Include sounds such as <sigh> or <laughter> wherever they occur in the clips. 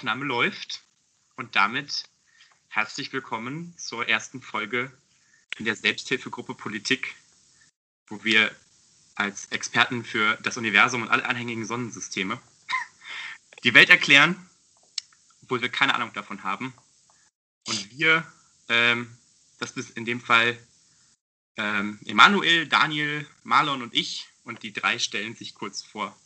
Aufnahme läuft und damit herzlich willkommen zur ersten Folge in der Selbsthilfegruppe Politik, wo wir als Experten für das Universum und alle anhängigen Sonnensysteme <laughs> die Welt erklären, obwohl wir keine Ahnung davon haben. Und wir, ähm, das ist in dem Fall ähm, Emanuel, Daniel, Marlon und ich, und die drei stellen sich kurz vor.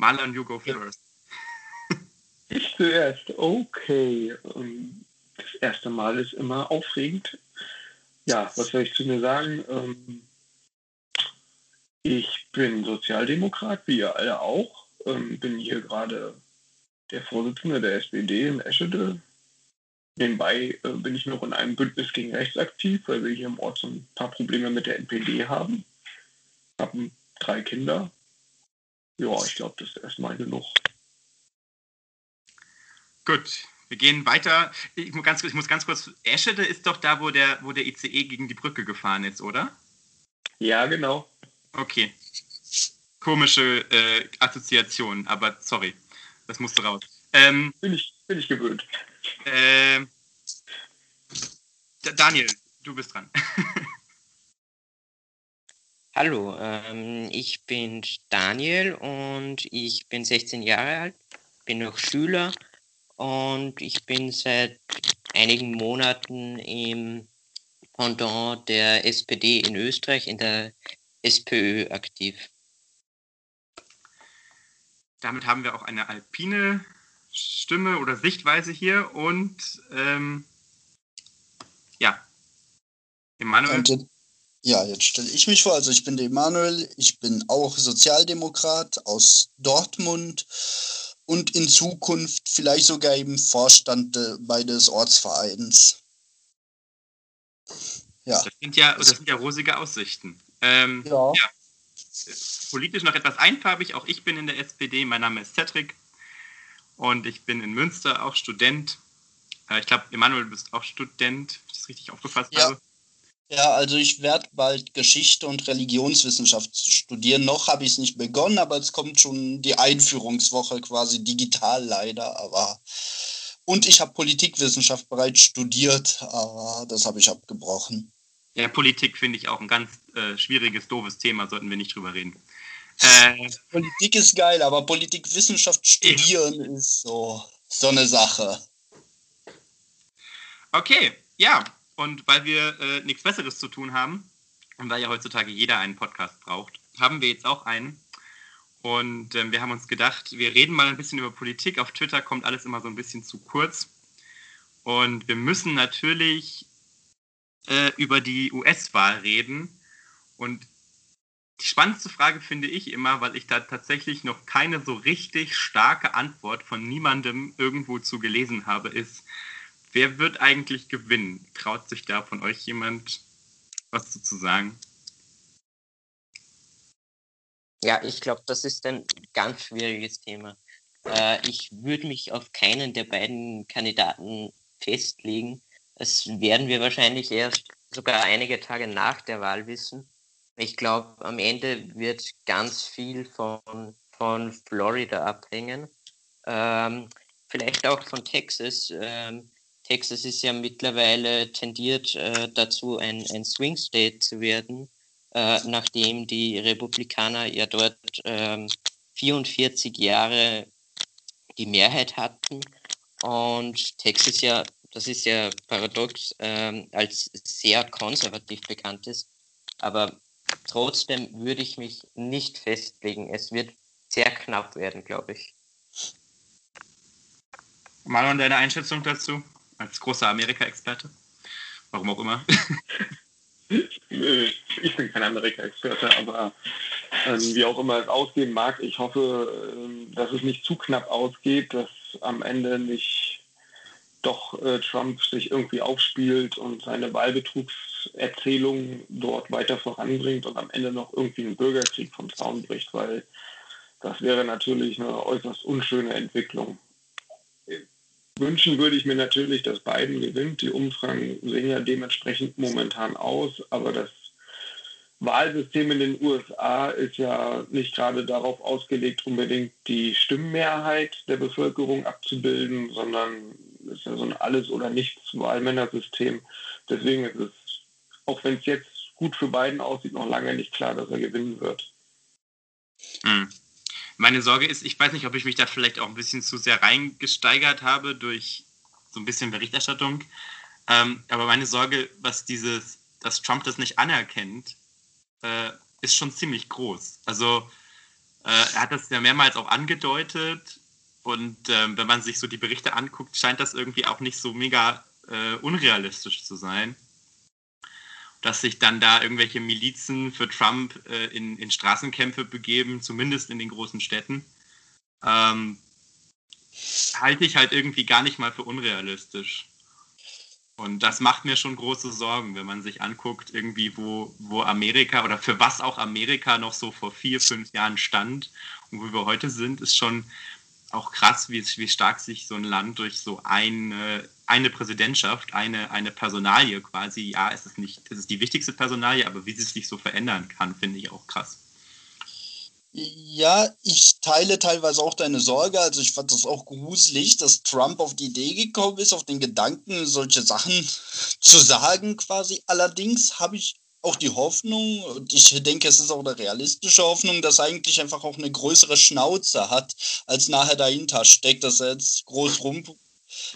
Marlon, you go first. Ich zuerst, okay. Ähm, das erste Mal ist immer aufregend. Ja, was soll ich zu mir sagen? Ähm, ich bin Sozialdemokrat, wie ihr alle auch. Ähm, bin hier gerade der Vorsitzende der SPD in Eschede. Nebenbei äh, bin ich noch in einem Bündnis gegen Rechts aktiv, weil wir hier im Ort so ein paar Probleme mit der NPD haben. Haben drei Kinder. Ja, ich glaube, das ist erstmal genug. Gut, wir gehen weiter. Ich muss ganz, ich muss ganz kurz. Eschede ist doch da, wo der, wo der ICE gegen die Brücke gefahren ist, oder? Ja, genau. Okay. Komische äh, Assoziation, aber sorry, das musste raus. Ähm, bin, ich, bin ich gewöhnt. Äh, Daniel, du bist dran. <laughs> Hallo, ähm, ich bin Daniel und ich bin 16 Jahre alt, bin noch Schüler und ich bin seit einigen Monaten im Pendant der SPD in Österreich, in der SPÖ aktiv. Damit haben wir auch eine alpine Stimme oder Sichtweise hier und ähm, ja, Emanuel. Ja, jetzt stelle ich mich vor. Also ich bin der Emanuel, ich bin auch Sozialdemokrat aus Dortmund und in Zukunft vielleicht sogar im Vorstand bei des Ortsvereins. Ja. Das sind ja, das sind ja rosige Aussichten. Ähm, ja. ja. Politisch noch etwas einfarbig. Auch ich bin in der SPD. Mein Name ist Cedric und ich bin in Münster auch Student. Äh, ich glaube, Emanuel, du bist auch Student, wenn ich das richtig aufgefasst ja. habe. Ja, also ich werde bald Geschichte und Religionswissenschaft studieren. Noch habe ich es nicht begonnen, aber es kommt schon die Einführungswoche quasi digital leider. Aber und ich habe Politikwissenschaft bereits studiert, aber das habe ich abgebrochen. Ja, Politik finde ich auch ein ganz äh, schwieriges, doofes Thema, sollten wir nicht drüber reden. Äh, Politik ist geil, aber Politikwissenschaft studieren ja. ist so, so eine Sache. Okay, ja, und weil wir äh, nichts Besseres zu tun haben und weil ja heutzutage jeder einen Podcast braucht, haben wir jetzt auch einen. Und äh, wir haben uns gedacht, wir reden mal ein bisschen über Politik. Auf Twitter kommt alles immer so ein bisschen zu kurz. Und wir müssen natürlich äh, über die US-Wahl reden. Und die spannendste Frage finde ich immer, weil ich da tatsächlich noch keine so richtig starke Antwort von niemandem irgendwo zu gelesen habe, ist, Wer wird eigentlich gewinnen? Traut sich da von euch jemand was zu sagen? Ja, ich glaube, das ist ein ganz schwieriges Thema. Äh, ich würde mich auf keinen der beiden Kandidaten festlegen. Das werden wir wahrscheinlich erst sogar einige Tage nach der Wahl wissen. Ich glaube, am Ende wird ganz viel von, von Florida abhängen. Ähm, vielleicht auch von Texas. Ähm, Texas ist ja mittlerweile tendiert äh, dazu, ein, ein Swing State zu werden, äh, nachdem die Republikaner ja dort ähm, 44 Jahre die Mehrheit hatten und Texas ja, das ist ja paradox, ähm, als sehr konservativ bekannt ist, aber trotzdem würde ich mich nicht festlegen. Es wird sehr knapp werden, glaube ich. Marlon, deine Einschätzung dazu? Als großer Amerika-Experte? Warum auch immer. ich bin kein Amerika-Experte, aber ähm, wie auch immer es ausgehen mag, ich hoffe, ähm, dass es nicht zu knapp ausgeht, dass am Ende nicht doch äh, Trump sich irgendwie aufspielt und seine Wahlbetrugserzählung dort weiter voranbringt und am Ende noch irgendwie einen Bürgerkrieg vom Zaun bricht, weil das wäre natürlich eine äußerst unschöne Entwicklung. Wünschen würde ich mir natürlich, dass Biden gewinnt. Die Umfragen sehen ja dementsprechend momentan aus, aber das Wahlsystem in den USA ist ja nicht gerade darauf ausgelegt, unbedingt die Stimmmehrheit der Bevölkerung abzubilden, sondern ist ja so ein Alles- oder Nichts-Wahlmännersystem. Deswegen ist es, auch wenn es jetzt gut für Biden aussieht, noch lange nicht klar, dass er gewinnen wird. Hm. Meine Sorge ist, ich weiß nicht, ob ich mich da vielleicht auch ein bisschen zu sehr reingesteigert habe durch so ein bisschen Berichterstattung. Ähm, aber meine Sorge, was dieses, dass Trump das nicht anerkennt, äh, ist schon ziemlich groß. Also äh, er hat das ja mehrmals auch angedeutet und äh, wenn man sich so die Berichte anguckt, scheint das irgendwie auch nicht so mega äh, unrealistisch zu sein, dass sich dann da irgendwelche Milizen für Trump äh, in, in Straßenkämpfe begeben, zumindest in den großen Städten. Ähm, halte ich halt irgendwie gar nicht mal für unrealistisch. Und das macht mir schon große Sorgen, wenn man sich anguckt, irgendwie, wo, wo Amerika oder für was auch Amerika noch so vor vier, fünf Jahren stand und wo wir heute sind, ist schon auch krass, wie, wie stark sich so ein Land durch so eine, eine Präsidentschaft, eine, eine Personalie quasi, ja, es ist nicht, es ist die wichtigste Personalie, aber wie sie sich so verändern kann, finde ich auch krass. Ja, ich teile teilweise auch deine Sorge. Also ich fand das auch gruselig, dass Trump auf die Idee gekommen ist, auf den Gedanken, solche Sachen <laughs> zu sagen quasi. Allerdings habe ich auch die Hoffnung, und ich denke, es ist auch eine realistische Hoffnung, dass er eigentlich einfach auch eine größere Schnauze hat, als nachher dahinter steckt, dass er jetzt groß rum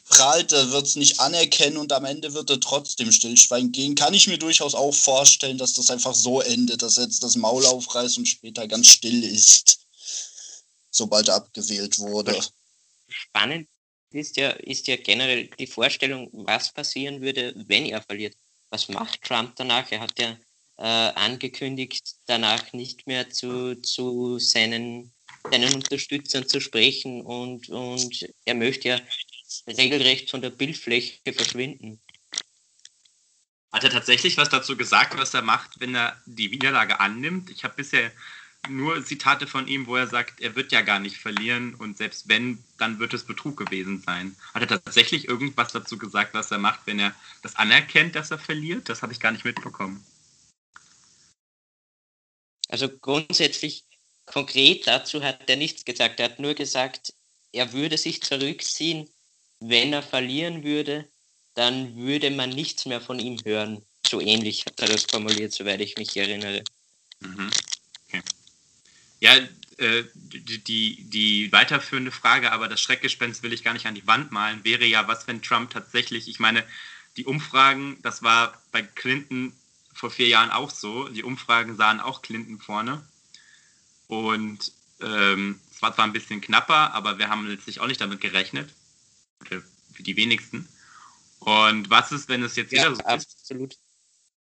prahlt, er wird es nicht anerkennen und am Ende wird er trotzdem stillschweigen gehen. Kann ich mir durchaus auch vorstellen, dass das einfach so endet, dass er jetzt das Maul aufreißt und später ganz still ist, sobald er abgewählt wurde. Spannend ist ja, ist ja generell die Vorstellung, was passieren würde, wenn er verliert. Was macht Trump danach? Er hat ja äh, angekündigt, danach nicht mehr zu, zu seinen, seinen Unterstützern zu sprechen und, und er möchte ja regelrecht von der Bildfläche verschwinden. Hat er tatsächlich was dazu gesagt, was er macht, wenn er die Niederlage annimmt? Ich habe bisher nur Zitate von ihm, wo er sagt, er wird ja gar nicht verlieren und selbst wenn, dann wird es Betrug gewesen sein. Hat er tatsächlich irgendwas dazu gesagt, was er macht, wenn er das anerkennt, dass er verliert? Das habe ich gar nicht mitbekommen. Also grundsätzlich konkret dazu hat er nichts gesagt. Er hat nur gesagt, er würde sich zurückziehen, wenn er verlieren würde, dann würde man nichts mehr von ihm hören. So ähnlich hat er das formuliert, soweit ich mich erinnere. Mhm. Okay. Ja, äh, die, die, weiterführende Frage, aber das Schreckgespenst will ich gar nicht an die Wand malen, wäre ja, was, wenn Trump tatsächlich, ich meine, die Umfragen, das war bei Clinton vor vier Jahren auch so, die Umfragen sahen auch Clinton vorne. Und ähm, es war zwar ein bisschen knapper, aber wir haben letztlich auch nicht damit gerechnet für die wenigsten. Und was ist, wenn es jetzt ja, wieder so absolut. ist?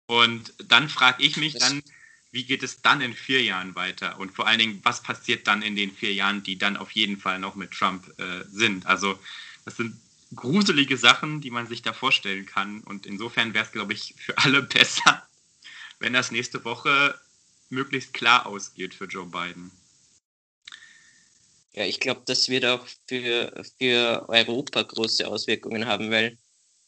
Und dann frage ich mich dann, wie geht es dann in vier Jahren weiter? Und vor allen Dingen, was passiert dann in den vier Jahren, die dann auf jeden Fall noch mit Trump äh, sind? Also das sind gruselige Sachen, die man sich da vorstellen kann. Und insofern wäre es, glaube ich, für alle <laughs> besser, wenn das nächste Woche möglichst klar ausgeht für Joe Biden. Ja, ich glaube, das wird auch für, für Europa große Auswirkungen haben, weil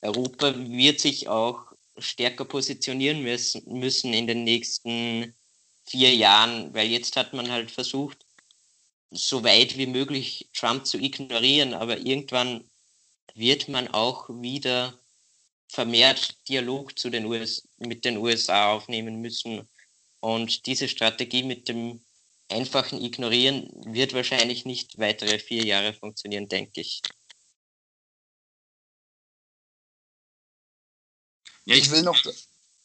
Europa wird sich auch stärker positionieren müssen, in den nächsten vier Jahren, weil jetzt hat man halt versucht, so weit wie möglich Trump zu ignorieren, aber irgendwann wird man auch wieder vermehrt Dialog zu den US mit den USA aufnehmen müssen. Und diese Strategie mit dem einfachen Ignorieren wird wahrscheinlich nicht weitere vier Jahre funktionieren, denke ich. Ja, ich, ich will noch.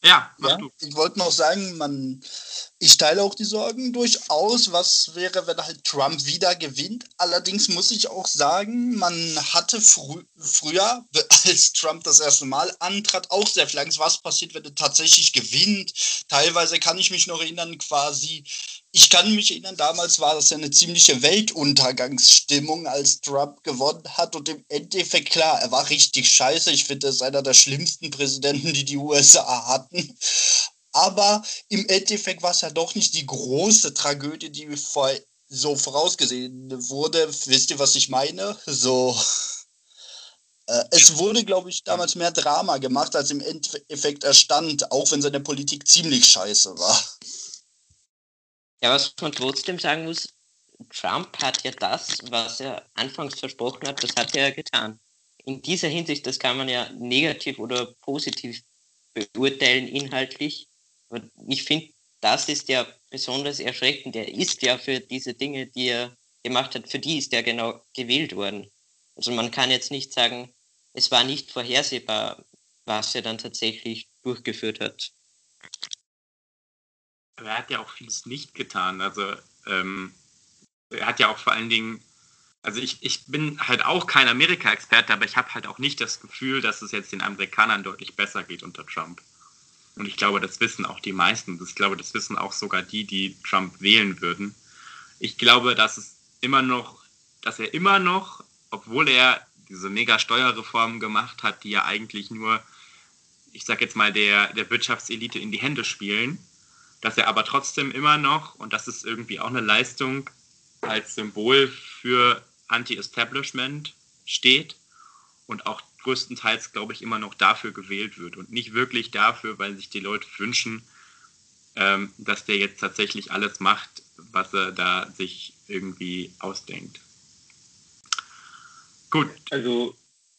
Ja, ja ich wollte noch sagen, man, ich teile auch die Sorgen durchaus. Was wäre, wenn halt Trump wieder gewinnt? Allerdings muss ich auch sagen, man hatte frü früher, <laughs> als Trump das erste Mal antrat, auch sehr viel Angst, was passiert, wenn er tatsächlich gewinnt. Teilweise kann ich mich noch erinnern, quasi, ich kann mich erinnern, damals war das ja eine ziemliche Weltuntergangsstimmung, als Trump gewonnen hat. Und im Endeffekt, klar, er war richtig scheiße. Ich finde, er ist einer der schlimmsten Präsidenten, die die USA hatten. Aber im Endeffekt war es ja doch nicht die große Tragödie, die vor, so vorausgesehen wurde. Wisst ihr, was ich meine? So. Äh, es wurde, glaube ich, damals mehr Drama gemacht, als im Endeffekt erstand, auch wenn seine Politik ziemlich scheiße war. Ja, was man trotzdem sagen muss, Trump hat ja das, was er anfangs versprochen hat, das hat er ja getan. In dieser Hinsicht, das kann man ja negativ oder positiv beurteilen inhaltlich. Aber ich finde, das ist ja besonders erschreckend. Er ist ja für diese Dinge, die er gemacht hat, für die ist er genau gewählt worden. Also man kann jetzt nicht sagen, es war nicht vorhersehbar, was er dann tatsächlich durchgeführt hat. Er hat ja auch vieles nicht getan. Also ähm, er hat ja auch vor allen Dingen, also ich, ich bin halt auch kein Amerika-Experte, aber ich habe halt auch nicht das Gefühl, dass es jetzt den Amerikanern deutlich besser geht unter Trump. Und ich glaube, das wissen auch die meisten. Ich glaube, das wissen auch sogar die, die Trump wählen würden. Ich glaube, dass es immer noch, dass er immer noch, obwohl er diese mega Steuerreformen gemacht hat, die ja eigentlich nur, ich sag jetzt mal, der, der Wirtschaftselite in die Hände spielen, dass er aber trotzdem immer noch, und das ist irgendwie auch eine Leistung, als Symbol für Anti-Establishment steht und auch größtenteils, glaube ich, immer noch dafür gewählt wird und nicht wirklich dafür, weil sich die Leute wünschen, ähm, dass der jetzt tatsächlich alles macht, was er da sich irgendwie ausdenkt. Gut. Also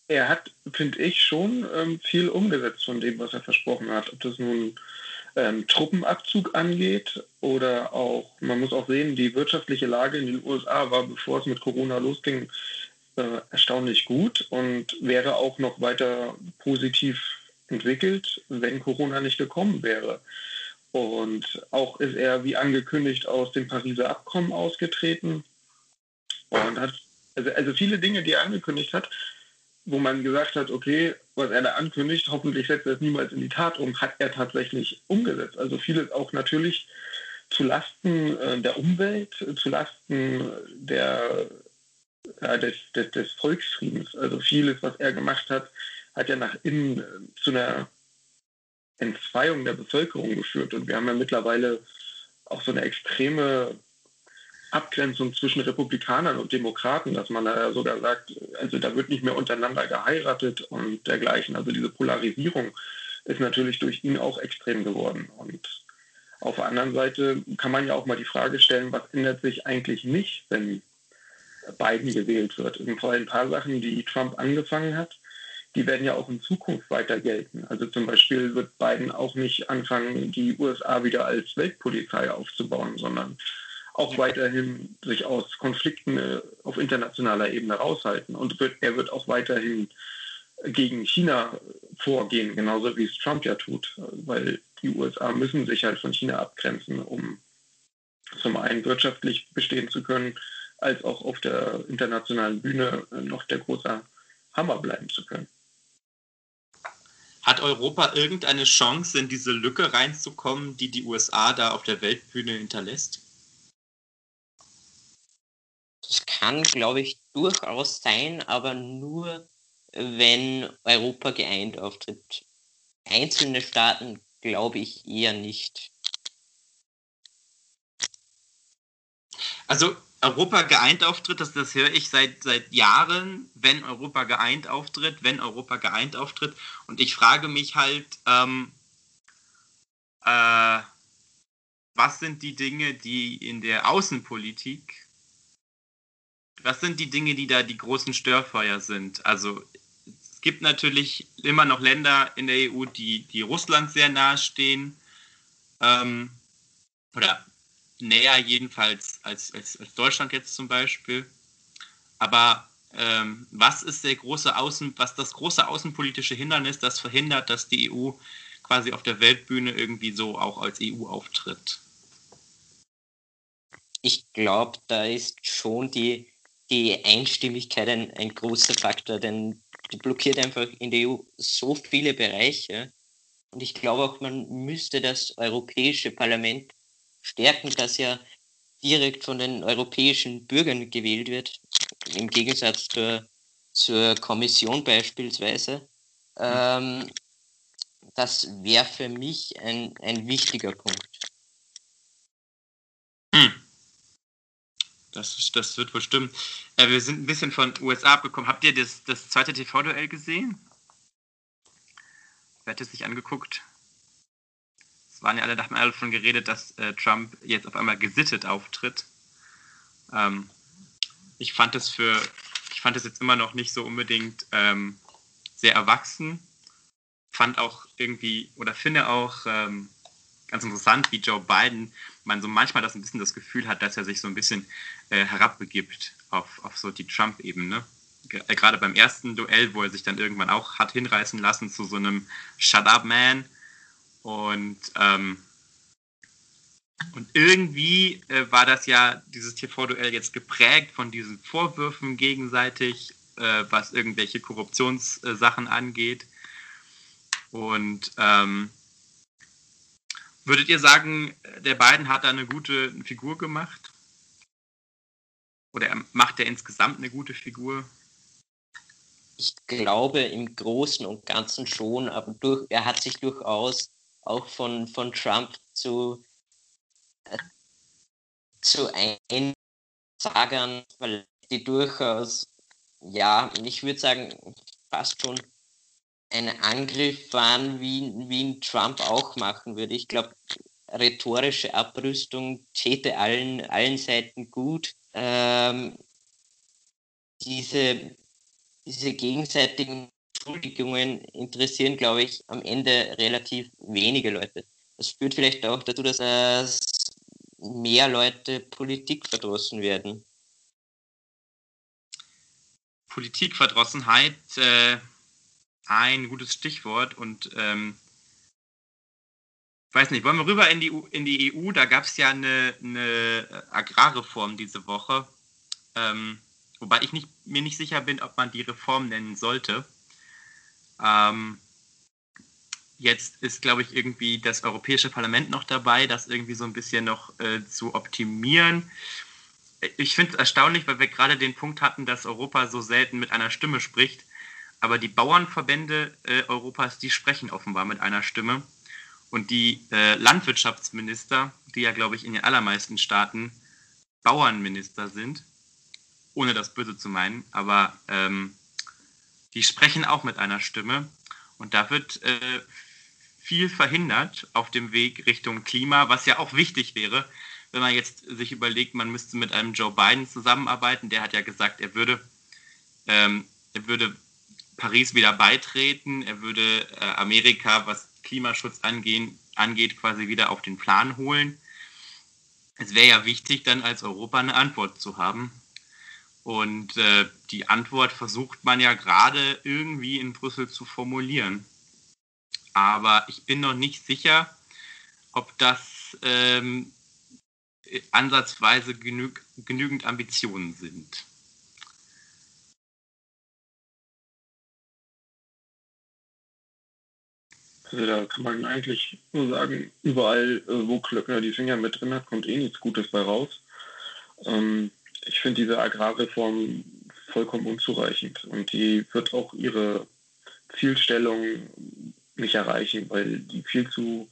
er hat, finde ich, schon ähm, viel umgesetzt von dem, was er versprochen hat. Ob das nun ähm, Truppenabzug angeht oder auch, man muss auch sehen, die wirtschaftliche Lage in den USA war, bevor es mit Corona losging, äh, erstaunlich gut und wäre auch noch weiter positiv entwickelt, wenn Corona nicht gekommen wäre. Und auch ist er wie angekündigt aus dem Pariser Abkommen ausgetreten und hat also, also viele Dinge, die er angekündigt hat, wo man gesagt hat, okay, was er da ankündigt, hoffentlich setzt er es niemals in die Tat um, hat er tatsächlich umgesetzt. Also vieles auch natürlich zu Lasten äh, der Umwelt, zu Lasten der, ja, des, des, des, Volksfriedens. Also vieles, was er gemacht hat, hat ja nach innen äh, zu einer Entzweiung der Bevölkerung geführt. Und wir haben ja mittlerweile auch so eine extreme Abgrenzung zwischen Republikanern und Demokraten, dass man da sogar sagt, also da wird nicht mehr untereinander geheiratet und dergleichen. Also diese Polarisierung ist natürlich durch ihn auch extrem geworden. Und auf der anderen Seite kann man ja auch mal die Frage stellen, was ändert sich eigentlich nicht, wenn Biden gewählt wird. Und vor allem ein paar Sachen, die Trump angefangen hat, die werden ja auch in Zukunft weiter gelten. Also zum Beispiel wird Biden auch nicht anfangen, die USA wieder als Weltpolizei aufzubauen, sondern auch weiterhin sich aus Konflikten äh, auf internationaler Ebene raushalten. Und wird, er wird auch weiterhin gegen China vorgehen, genauso wie es Trump ja tut, weil die USA müssen sich halt von China abgrenzen, um zum einen wirtschaftlich bestehen zu können, als auch auf der internationalen Bühne noch der große Hammer bleiben zu können. Hat Europa irgendeine Chance, in diese Lücke reinzukommen, die die USA da auf der Weltbühne hinterlässt? Das kann, glaube ich, durchaus sein, aber nur, wenn Europa geeint auftritt. Einzelne Staaten glaube ich eher nicht. Also Europa geeint auftritt, das, das höre ich seit, seit Jahren, wenn Europa geeint auftritt, wenn Europa geeint auftritt. Und ich frage mich halt, ähm, äh, was sind die Dinge, die in der Außenpolitik was sind die Dinge, die da die großen Störfeuer sind? Also es gibt natürlich immer noch Länder in der EU, die, die Russland sehr nahe stehen. Ähm, oder näher jedenfalls als, als, als Deutschland jetzt zum Beispiel. Aber ähm, was ist der große Außen, was das große außenpolitische Hindernis, das verhindert, dass die EU quasi auf der Weltbühne irgendwie so auch als EU auftritt? Ich glaube, da ist schon die die Einstimmigkeit ein, ein großer Faktor, denn die blockiert einfach in der EU so viele Bereiche. Und ich glaube auch, man müsste das Europäische Parlament stärken, das ja direkt von den europäischen Bürgern gewählt wird, im Gegensatz zur, zur Kommission beispielsweise. Ähm, das wäre für mich ein, ein wichtiger Punkt. Hm. Das, das wird wohl stimmen. Äh, wir sind ein bisschen von USA abgekommen. Habt ihr das, das zweite TV-Duell gesehen? Wer hat es sich angeguckt? es waren ja alle, da haben alle schon geredet, dass äh, Trump jetzt auf einmal gesittet auftritt. Ähm, ich fand es für, ich fand es jetzt immer noch nicht so unbedingt ähm, sehr erwachsen. Fand auch irgendwie oder finde auch ähm, ganz interessant, wie Joe Biden man so manchmal das ein bisschen das Gefühl hat, dass er sich so ein bisschen äh, herabbegibt auf, auf so die Trump-Ebene. Äh, gerade beim ersten Duell, wo er sich dann irgendwann auch hat hinreißen lassen zu so einem Shut up man. Und, ähm, und irgendwie äh, war das ja, dieses TV-Duell jetzt geprägt von diesen Vorwürfen gegenseitig, äh, was irgendwelche Korruptionssachen angeht. Und ähm, würdet ihr sagen, der beiden hat da eine gute Figur gemacht? Oder macht er insgesamt eine gute Figur? Ich glaube im Großen und Ganzen schon, aber durch, er hat sich durchaus auch von, von Trump zu, äh, zu Einsagern, weil die durchaus, ja, ich würde sagen, fast schon ein Angriff waren, wie, wie ihn Trump auch machen würde. Ich glaube, rhetorische Abrüstung täte allen, allen Seiten gut. Ähm, diese, diese gegenseitigen Entschuldigungen interessieren, glaube ich, am Ende relativ wenige Leute. Das führt vielleicht auch dazu, dass mehr Leute Politikverdrossen werden. Politikverdrossenheit, äh, ein gutes Stichwort und ähm, weiß nicht, wollen wir rüber in die, in die EU? Da gab es ja eine, eine, Agrarreform diese Woche, ähm, wobei ich nicht, mir nicht sicher bin, ob man die Reform nennen sollte. Ähm, jetzt ist, glaube ich, irgendwie das Europäische Parlament noch dabei, das irgendwie so ein bisschen noch äh, zu optimieren. Ich finde es erstaunlich, weil wir gerade den Punkt hatten, dass Europa so selten mit einer Stimme spricht. Aber die Bauernverbände äh, Europas, die sprechen offenbar mit einer Stimme. Und die äh, Landwirtschaftsminister, die ja, glaube ich, in den allermeisten Staaten Bauernminister sind, ohne das Böse zu meinen, aber ähm, die sprechen auch mit einer Stimme. Und da wird äh, viel verhindert auf dem Weg Richtung Klima, was ja auch wichtig wäre, wenn man jetzt sich überlegt, man müsste mit einem Joe Biden zusammenarbeiten. Der hat ja gesagt, er würde, ähm, er würde Paris wieder beitreten. Er würde äh, Amerika, was Klimaschutz angehen, angeht, quasi wieder auf den Plan holen. Es wäre ja wichtig, dann als Europa eine Antwort zu haben. Und äh, die Antwort versucht man ja gerade irgendwie in Brüssel zu formulieren. Aber ich bin noch nicht sicher, ob das ähm, ansatzweise genüg genügend Ambitionen sind. Also da kann man eigentlich nur sagen, überall, äh, wo Klöckner die Finger mit drin hat, kommt eh nichts Gutes bei raus. Ähm, ich finde diese Agrarreform vollkommen unzureichend und die wird auch ihre Zielstellung nicht erreichen, weil die viel zu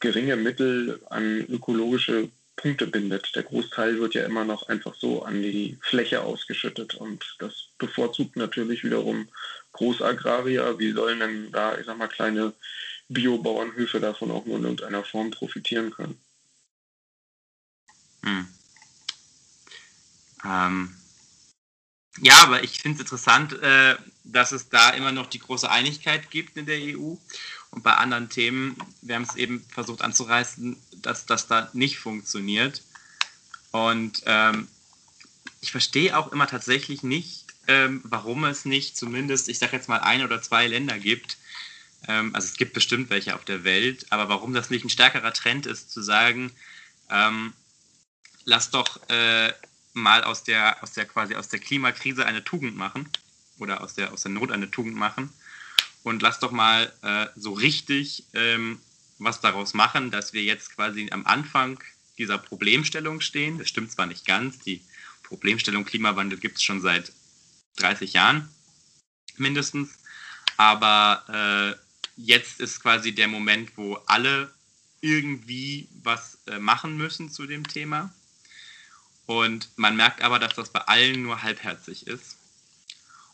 geringe Mittel an ökologische Punkte bindet. Der Großteil wird ja immer noch einfach so an die Fläche ausgeschüttet und das bevorzugt natürlich wiederum Großagrarier. Wie sollen denn da, ich sag mal, kleine Biobauernhöfe davon auch nur in irgendeiner Form profitieren können? Hm. Ähm. Ja, aber ich finde es interessant, äh, dass es da immer noch die große Einigkeit gibt in der EU. Und bei anderen Themen, wir haben es eben versucht anzureißen, dass das da nicht funktioniert. Und ähm, ich verstehe auch immer tatsächlich nicht, ähm, warum es nicht zumindest, ich sage jetzt mal, ein oder zwei Länder gibt. Ähm, also es gibt bestimmt welche auf der Welt, aber warum das nicht ein stärkerer Trend ist, zu sagen, ähm, lass doch äh, mal aus der, aus der quasi aus der Klimakrise eine Tugend machen oder aus der, aus der Not eine Tugend machen und lass doch mal äh, so richtig ähm, was daraus machen, dass wir jetzt quasi am Anfang dieser Problemstellung stehen. Das stimmt zwar nicht ganz, die Problemstellung Klimawandel gibt es schon seit 30 Jahren mindestens, aber äh, jetzt ist quasi der Moment, wo alle irgendwie was äh, machen müssen zu dem Thema. Und man merkt aber, dass das bei allen nur halbherzig ist.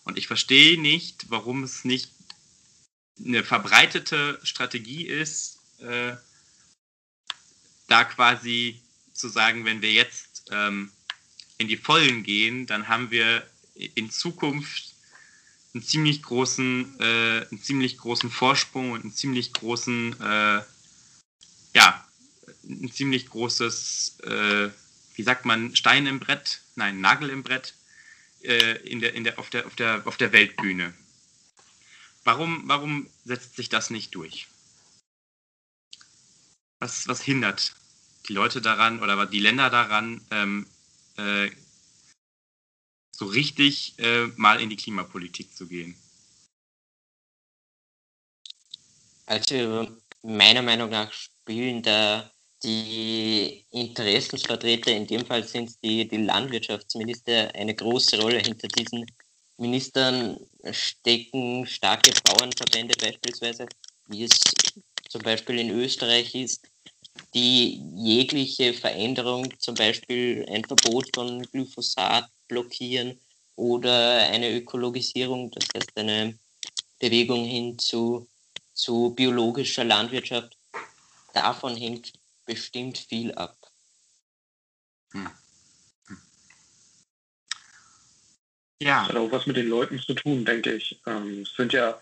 Und ich verstehe nicht, warum es nicht eine verbreitete Strategie ist, äh, da quasi zu sagen, wenn wir jetzt ähm, in die Vollen gehen, dann haben wir in Zukunft einen ziemlich großen, äh, einen ziemlich großen Vorsprung und einen ziemlich großen, äh, ja, ein ziemlich großes, äh, wie sagt man, Stein im Brett, nein, Nagel im Brett äh, in der, in der, auf, der, auf, der, auf der Weltbühne. Warum, warum setzt sich das nicht durch? Was, was hindert die Leute daran oder die Länder daran, ähm, äh, so richtig äh, mal in die Klimapolitik zu gehen? Also meiner Meinung nach spielen da die Interessensvertreter, in dem Fall sind es die, die Landwirtschaftsminister, eine große Rolle. Hinter diesen Ministern stecken starke Bauernverbände beispielsweise, wie es zum Beispiel in Österreich ist, die jegliche Veränderung, zum Beispiel ein Verbot von Glyphosat blockieren oder eine Ökologisierung, das heißt eine Bewegung hin zu, zu biologischer Landwirtschaft. Davon hängt bestimmt viel ab. Hm. Hm. Ja. Das hat auch was mit den Leuten zu tun, denke ich. Ähm, es sind ja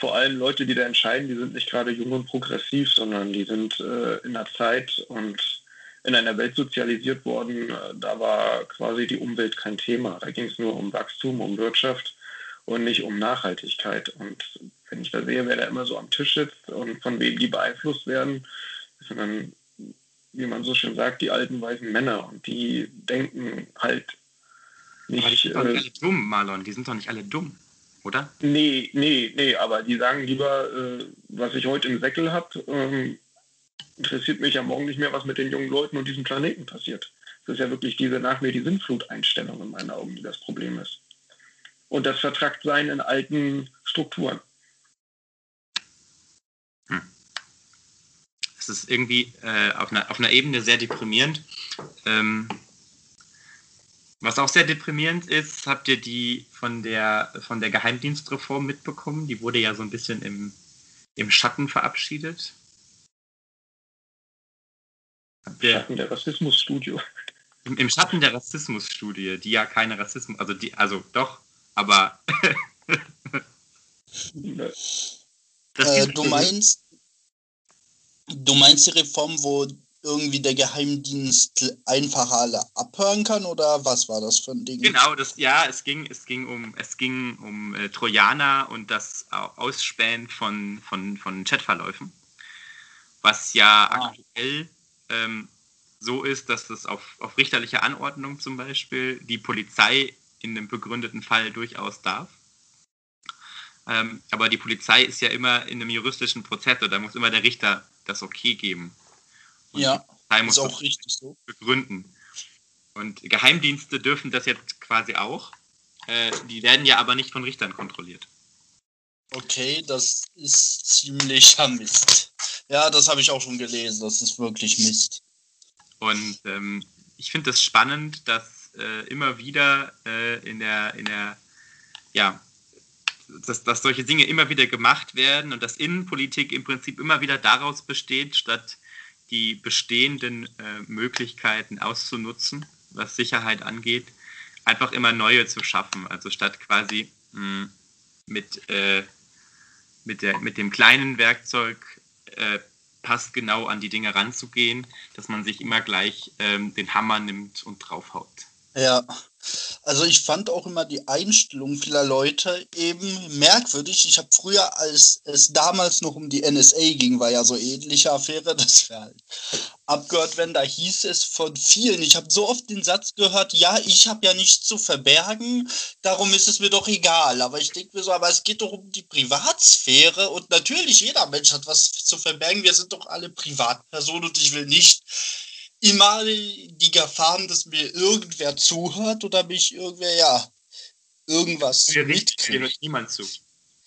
vor allem Leute, die da entscheiden, die sind nicht gerade jung und progressiv, sondern die sind äh, in einer Zeit und in einer Welt sozialisiert worden, äh, da war quasi die Umwelt kein Thema. Da ging es nur um Wachstum, um Wirtschaft und nicht um Nachhaltigkeit. Und wenn ich da sehe, wer da immer so am Tisch sitzt und von wem die beeinflusst werden, sind dann, wie man so schön sagt, die alten weißen Männer. Und die denken halt nicht. Aber die sind doch nicht äh, alle dumm, Marlon. Die sind doch nicht alle dumm oder? Nee, nee, nee, aber die sagen lieber, äh, was ich heute im Säckel habe, ähm, interessiert mich ja morgen nicht mehr, was mit den jungen Leuten und diesem Planeten passiert. Das ist ja wirklich diese nach mir die Sinnflut-Einstellung in meinen Augen, die das Problem ist. Und das vertragt sein in alten Strukturen. Hm. Es ist irgendwie äh, auf, einer, auf einer Ebene sehr deprimierend. Ähm, was auch sehr deprimierend ist, habt ihr die von der, von der Geheimdienstreform mitbekommen? Die wurde ja so ein bisschen im, im Schatten verabschiedet. Im Schatten der Rassismusstudie. Im, Im, Schatten der Rassismusstudie, die ja keine Rassismus, also die, also doch, aber. <laughs> äh, du meinst, du meinst die Reform, wo irgendwie der Geheimdienst einfacher alle abhören kann oder was war das für ein Ding? Genau, das ja, es ging, es ging um, es ging um äh, Trojaner und das Ausspähen von, von, von Chatverläufen. Was ja ah. aktuell ähm, so ist, dass es auf, auf richterliche Anordnung zum Beispiel die Polizei in einem begründeten Fall durchaus darf. Ähm, aber die Polizei ist ja immer in einem juristischen Prozess, da muss immer der Richter das okay geben. Und ja, ist auch richtig so. Begründen. Und Geheimdienste dürfen das jetzt quasi auch. Äh, die werden ja aber nicht von Richtern kontrolliert. Okay, das ist ziemlicher <laughs> Mist. Ja, das habe ich auch schon gelesen. Das ist wirklich Mist. Und ähm, ich finde es das spannend, dass äh, immer wieder äh, in der, in der, ja, dass, dass solche Dinge immer wieder gemacht werden und dass Innenpolitik im Prinzip immer wieder daraus besteht, statt die bestehenden äh, Möglichkeiten auszunutzen, was Sicherheit angeht, einfach immer neue zu schaffen. Also statt quasi mh, hm, mit, äh, mit, der, mit dem kleinen Werkzeug äh, passt genau an die Dinge ranzugehen, dass man sich immer gleich ähm, den Hammer nimmt und draufhaut. Ja, also ich fand auch immer die Einstellung vieler Leute eben merkwürdig. Ich habe früher, als es damals noch um die NSA ging, war ja so ähnliche Affäre, <laughs> das wäre halt abgehört werden. Da hieß es von vielen, ich habe so oft den Satz gehört, ja, ich habe ja nichts zu verbergen, darum ist es mir doch egal. Aber ich denke mir so, aber es geht doch um die Privatsphäre und natürlich, jeder Mensch hat was zu verbergen. Wir sind doch alle Privatpersonen und ich will nicht immer die Gefahr haben, dass mir irgendwer zuhört oder mich irgendwer, ja, irgendwas Mir mitkriegt. niemand zu.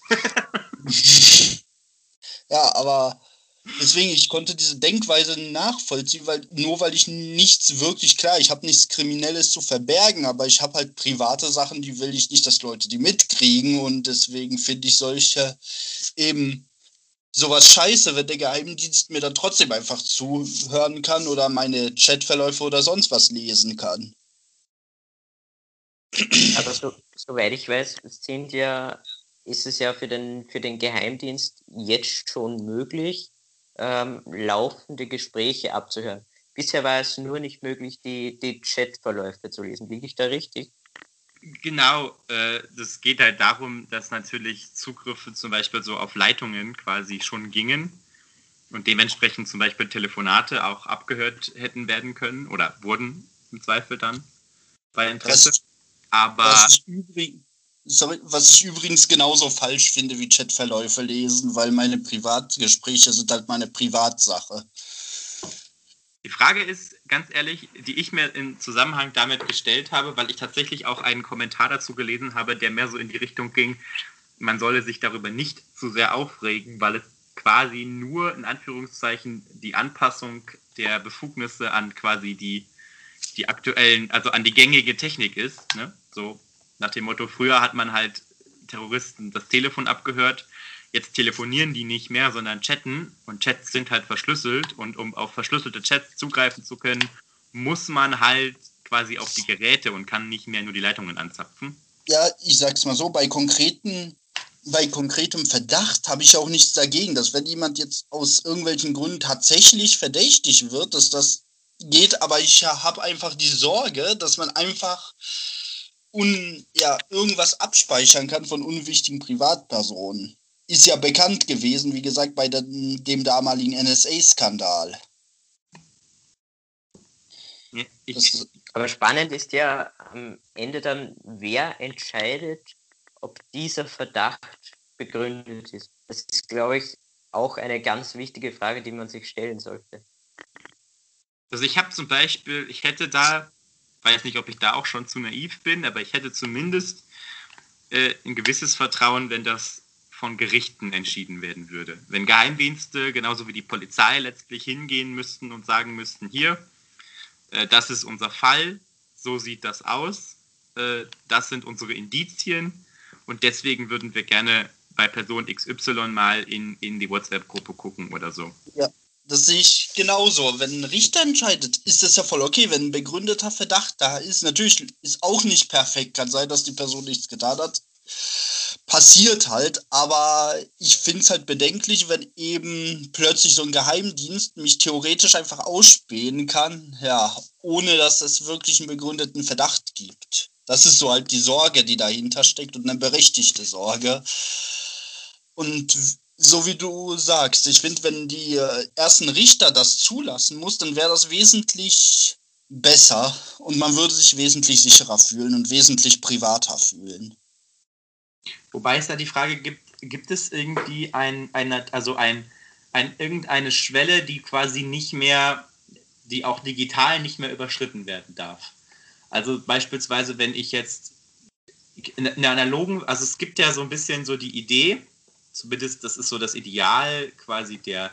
<laughs> ja, aber deswegen, ich konnte diese Denkweise nachvollziehen, weil nur weil ich nichts wirklich, klar, ich habe nichts Kriminelles zu verbergen, aber ich habe halt private Sachen, die will ich nicht, dass Leute die mitkriegen und deswegen finde ich solche eben sowas scheiße, wenn der Geheimdienst mir dann trotzdem einfach zuhören kann oder meine Chatverläufe oder sonst was lesen kann. Aber so, soweit ich weiß, sind ja, ist es ja für den, für den Geheimdienst jetzt schon möglich, ähm, laufende Gespräche abzuhören. Bisher war es nur nicht möglich, die, die Chatverläufe zu lesen. Liege ich da richtig? Genau, äh, das geht halt darum, dass natürlich Zugriffe zum Beispiel so auf Leitungen quasi schon gingen und dementsprechend zum Beispiel Telefonate auch abgehört hätten werden können oder wurden im Zweifel dann bei Interesse. Was, Aber was ich, übrig, sorry, was ich übrigens genauso falsch finde wie Chatverläufe lesen, weil meine Privatgespräche sind halt meine Privatsache. Die Frage ist, ganz ehrlich, die ich mir im Zusammenhang damit gestellt habe, weil ich tatsächlich auch einen Kommentar dazu gelesen habe, der mehr so in die Richtung ging, man solle sich darüber nicht zu sehr aufregen, weil es quasi nur in Anführungszeichen die Anpassung der Befugnisse an quasi die, die aktuellen, also an die gängige Technik ist. Ne? So nach dem Motto, früher hat man halt Terroristen das Telefon abgehört, Jetzt telefonieren die nicht mehr, sondern chatten. Und Chats sind halt verschlüsselt. Und um auf verschlüsselte Chats zugreifen zu können, muss man halt quasi auf die Geräte und kann nicht mehr nur die Leitungen anzapfen. Ja, ich sag's mal so, bei konkreten bei konkretem Verdacht habe ich auch nichts dagegen, dass wenn jemand jetzt aus irgendwelchen Gründen tatsächlich verdächtig wird, dass das geht, aber ich habe einfach die Sorge, dass man einfach un, ja, irgendwas abspeichern kann von unwichtigen Privatpersonen ist ja bekannt gewesen, wie gesagt, bei den, dem damaligen NSA-Skandal. Ja, aber spannend ist ja am Ende dann, wer entscheidet, ob dieser Verdacht begründet ist. Das ist, glaube ich, auch eine ganz wichtige Frage, die man sich stellen sollte. Also ich habe zum Beispiel, ich hätte da, weiß nicht, ob ich da auch schon zu naiv bin, aber ich hätte zumindest äh, ein gewisses Vertrauen, wenn das von Gerichten entschieden werden würde. Wenn Geheimdienste genauso wie die Polizei letztlich hingehen müssten und sagen müssten, hier, äh, das ist unser Fall, so sieht das aus, äh, das sind unsere Indizien und deswegen würden wir gerne bei Person XY mal in, in die WhatsApp-Gruppe gucken oder so. Ja, das sehe ich genauso. Wenn ein Richter entscheidet, ist das ja voll okay. Wenn ein begründeter Verdacht da ist, natürlich ist auch nicht perfekt. Kann sein, dass die Person nichts getan hat passiert halt, aber ich finde es halt bedenklich, wenn eben plötzlich so ein Geheimdienst mich theoretisch einfach ausspähen kann, ja, ohne dass es wirklich einen begründeten Verdacht gibt. Das ist so halt die Sorge, die dahinter steckt und eine berechtigte Sorge. Und so wie du sagst, ich finde, wenn die äh, ersten Richter das zulassen muss, dann wäre das wesentlich besser und man würde sich wesentlich sicherer fühlen und wesentlich privater fühlen. Wobei es da die Frage gibt, gibt es irgendwie ein, eine, also ein, ein, irgendeine Schwelle, die quasi nicht mehr, die auch digital nicht mehr überschritten werden darf? Also beispielsweise, wenn ich jetzt in der analogen, also es gibt ja so ein bisschen so die Idee, zumindest das ist so das Ideal quasi der,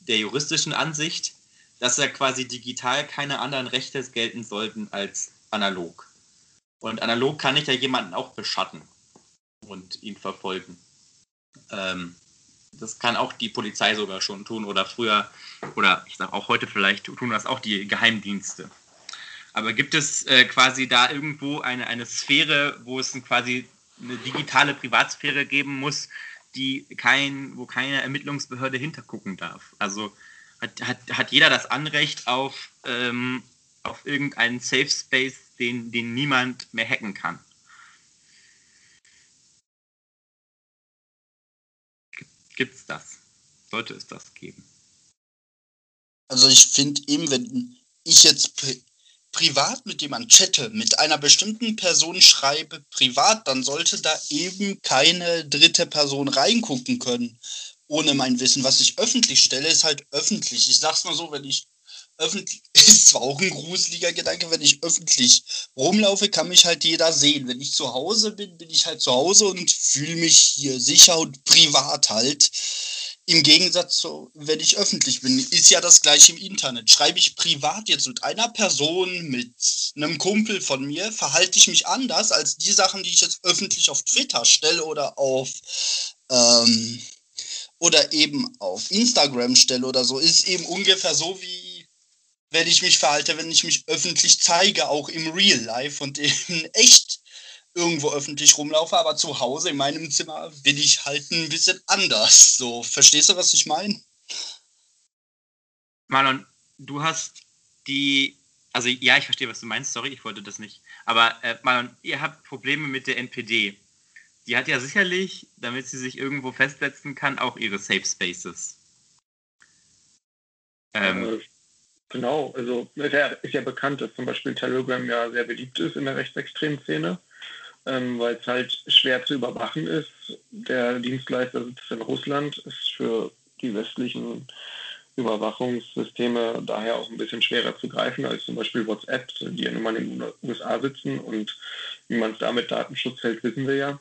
der juristischen Ansicht, dass ja quasi digital keine anderen Rechte gelten sollten als analog. Und analog kann ich ja jemanden auch beschatten und ihn verfolgen. Ähm, das kann auch die Polizei sogar schon tun oder früher, oder ich sage auch heute vielleicht, tun das auch die Geheimdienste. Aber gibt es äh, quasi da irgendwo eine, eine Sphäre, wo es quasi eine digitale Privatsphäre geben muss, die kein, wo keine Ermittlungsbehörde hintergucken darf? Also hat, hat, hat jeder das Anrecht auf, ähm, auf irgendeinen Safe Space, den, den niemand mehr hacken kann? Gibt es das? Sollte es das geben? Also ich finde eben, wenn ich jetzt pri privat mit jemandem chatte, mit einer bestimmten Person schreibe, privat, dann sollte da eben keine dritte Person reingucken können, ohne mein Wissen. Was ich öffentlich stelle, ist halt öffentlich. Ich sag's mal so, wenn ich öffentlich, <laughs> ist zwar auch ein gruseliger Gedanke, wenn ich öffentlich rumlaufe, kann mich halt jeder sehen. Wenn ich zu Hause bin, bin ich halt zu Hause und fühle mich hier sicher und privat halt. Im Gegensatz zu, wenn ich öffentlich bin, ist ja das gleiche im Internet. Schreibe ich privat jetzt mit einer Person, mit einem Kumpel von mir, verhalte ich mich anders als die Sachen, die ich jetzt öffentlich auf Twitter stelle oder auf ähm, oder eben auf Instagram stelle oder so, ist eben ungefähr so wie wenn ich mich verhalte, wenn ich mich öffentlich zeige, auch im Real Life und eben <laughs> echt irgendwo öffentlich rumlaufe, aber zu Hause in meinem Zimmer bin ich halt ein bisschen anders. So, verstehst du, was ich meine? Marlon, du hast die, also ja, ich verstehe, was du meinst, sorry, ich wollte das nicht. Aber äh, Marlon, ihr habt Probleme mit der NPD. Die hat ja sicherlich, damit sie sich irgendwo festsetzen kann, auch ihre Safe Spaces. Ähm, genau, also ist ja, ist ja bekannt, dass zum Beispiel Telegram ja sehr beliebt ist in der rechtsextremen Szene ähm, weil es halt schwer zu überwachen ist. Der Dienstleister sitzt in Russland, ist für die westlichen Überwachungssysteme daher auch ein bisschen schwerer zu greifen als zum Beispiel WhatsApp, die ja nun mal in den USA sitzen und wie man es da mit Datenschutz hält, wissen wir ja.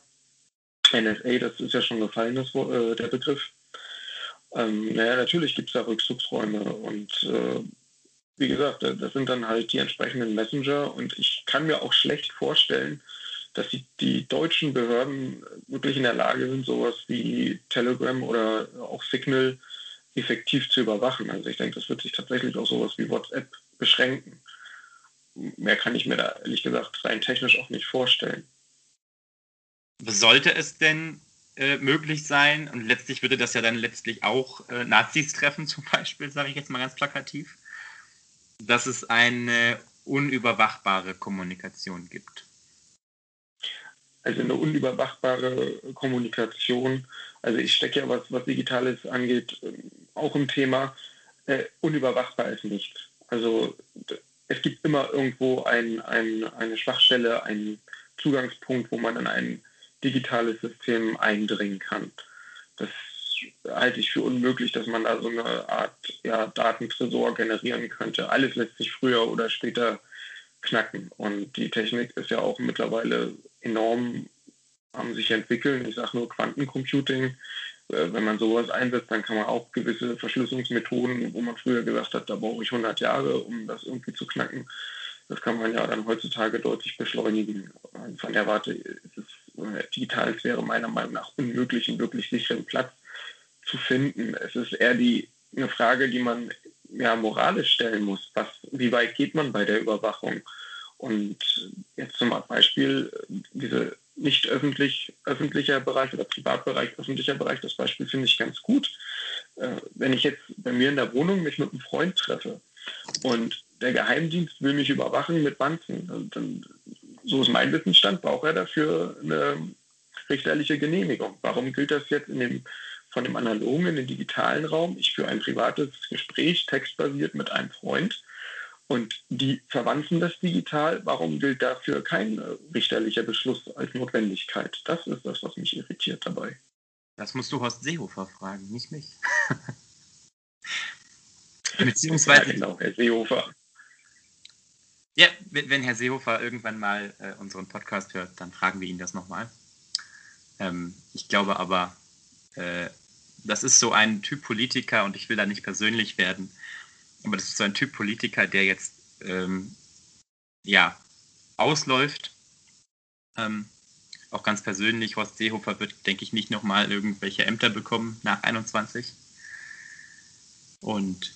NSA, das ist ja schon gefallen, das, äh, der Begriff. Ähm, naja, natürlich gibt es da Rückzugsräume und äh, wie gesagt, das sind dann halt die entsprechenden Messenger und ich kann mir auch schlecht vorstellen, dass die, die deutschen Behörden wirklich in der Lage sind, sowas wie Telegram oder auch Signal effektiv zu überwachen. Also ich denke, das wird sich tatsächlich auf sowas wie WhatsApp beschränken. Mehr kann ich mir da ehrlich gesagt rein technisch auch nicht vorstellen. Sollte es denn äh, möglich sein, und letztlich würde das ja dann letztlich auch äh, Nazis treffen, zum Beispiel, sage ich jetzt mal ganz plakativ, dass es eine unüberwachbare Kommunikation gibt? also eine unüberwachbare Kommunikation. Also ich stecke ja, was, was Digitales angeht, auch im Thema. Äh, unüberwachbar ist nichts. Also es gibt immer irgendwo ein, ein, eine Schwachstelle, einen Zugangspunkt, wo man in ein digitales System eindringen kann. Das halte ich für unmöglich, dass man da so eine Art ja, Datentresor generieren könnte. Alles lässt sich früher oder später knacken. Und die Technik ist ja auch mittlerweile enorm am sich entwickeln. Ich sage nur Quantencomputing. Äh, wenn man sowas einsetzt, dann kann man auch gewisse Verschlüsselungsmethoden, wo man früher gesagt hat, da brauche ich 100 Jahre, um das irgendwie zu knacken. Das kann man ja dann heutzutage deutlich beschleunigen. Von der Warte ist es äh, digital, es wäre meiner Meinung nach unmöglich, einen wirklich sicheren Platz zu finden. Es ist eher die, eine Frage, die man ja moralisch stellen muss. Was, wie weit geht man bei der Überwachung? Und jetzt zum Beispiel diese nicht öffentlich, öffentlicher Bereich oder Privatbereich, öffentlicher Bereich, das Beispiel finde ich ganz gut. Äh, wenn ich jetzt bei mir in der Wohnung mich mit einem Freund treffe und der Geheimdienst will mich überwachen mit Wanzen, dann, so ist mein Wissensstand, braucht er dafür eine richterliche Genehmigung. Warum gilt das jetzt in dem, von dem analogen in den digitalen Raum? Ich führe ein privates Gespräch, textbasiert mit einem Freund und die verwandeln das digital. Warum gilt dafür kein äh, richterlicher Beschluss als Notwendigkeit? Das ist das, was mich irritiert dabei. Das musst du Horst Seehofer fragen, nicht mich. <laughs> Beziehungsweise. Ja, genau, Herr Seehofer. Ja, wenn Herr Seehofer irgendwann mal äh, unseren Podcast hört, dann fragen wir ihn das nochmal. Ähm, ich glaube aber, äh, das ist so ein Typ Politiker und ich will da nicht persönlich werden aber das ist so ein Typ Politiker, der jetzt ähm, ja ausläuft. Ähm, auch ganz persönlich, Horst Seehofer wird, denke ich, nicht nochmal irgendwelche Ämter bekommen nach 21. Und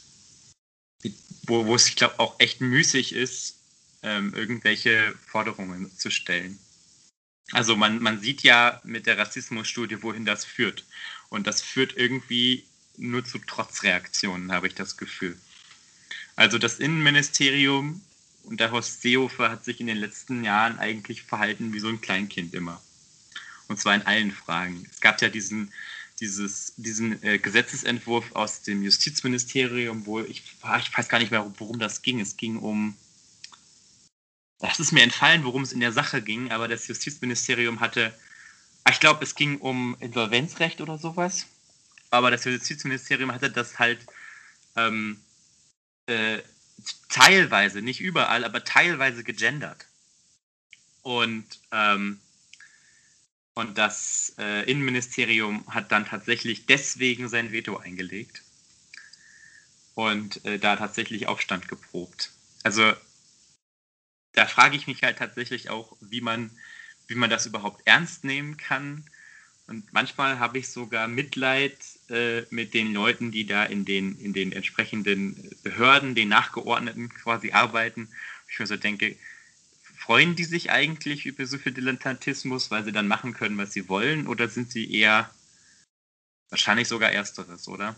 wo, wo es, ich glaube, auch echt müßig ist, ähm, irgendwelche Forderungen zu stellen. Also man, man sieht ja mit der Rassismusstudie, wohin das führt. Und das führt irgendwie nur zu Trotzreaktionen, habe ich das Gefühl. Also das Innenministerium und der Horst Seehofer hat sich in den letzten Jahren eigentlich verhalten wie so ein Kleinkind immer. Und zwar in allen Fragen. Es gab ja diesen, dieses, diesen äh, Gesetzesentwurf aus dem Justizministerium, wo ich, ich weiß gar nicht mehr, worum das ging. Es ging um, das ist mir entfallen, worum es in der Sache ging, aber das Justizministerium hatte, ich glaube, es ging um Insolvenzrecht oder sowas. Aber das Justizministerium hatte das halt ähm, äh, teilweise, nicht überall, aber teilweise gegendert. Und, ähm, und das äh, Innenministerium hat dann tatsächlich deswegen sein Veto eingelegt und äh, da tatsächlich Aufstand geprobt. Also da frage ich mich halt tatsächlich auch, wie man, wie man das überhaupt ernst nehmen kann Und manchmal habe ich sogar Mitleid äh, mit den Leuten, die da in den, in den entsprechenden Behörden, den Nachgeordneten quasi arbeiten. Ich mir so denke, freuen die sich eigentlich über so viel Dilettantismus, weil sie dann machen können, was sie wollen, oder sind sie eher wahrscheinlich sogar ersteres, oder?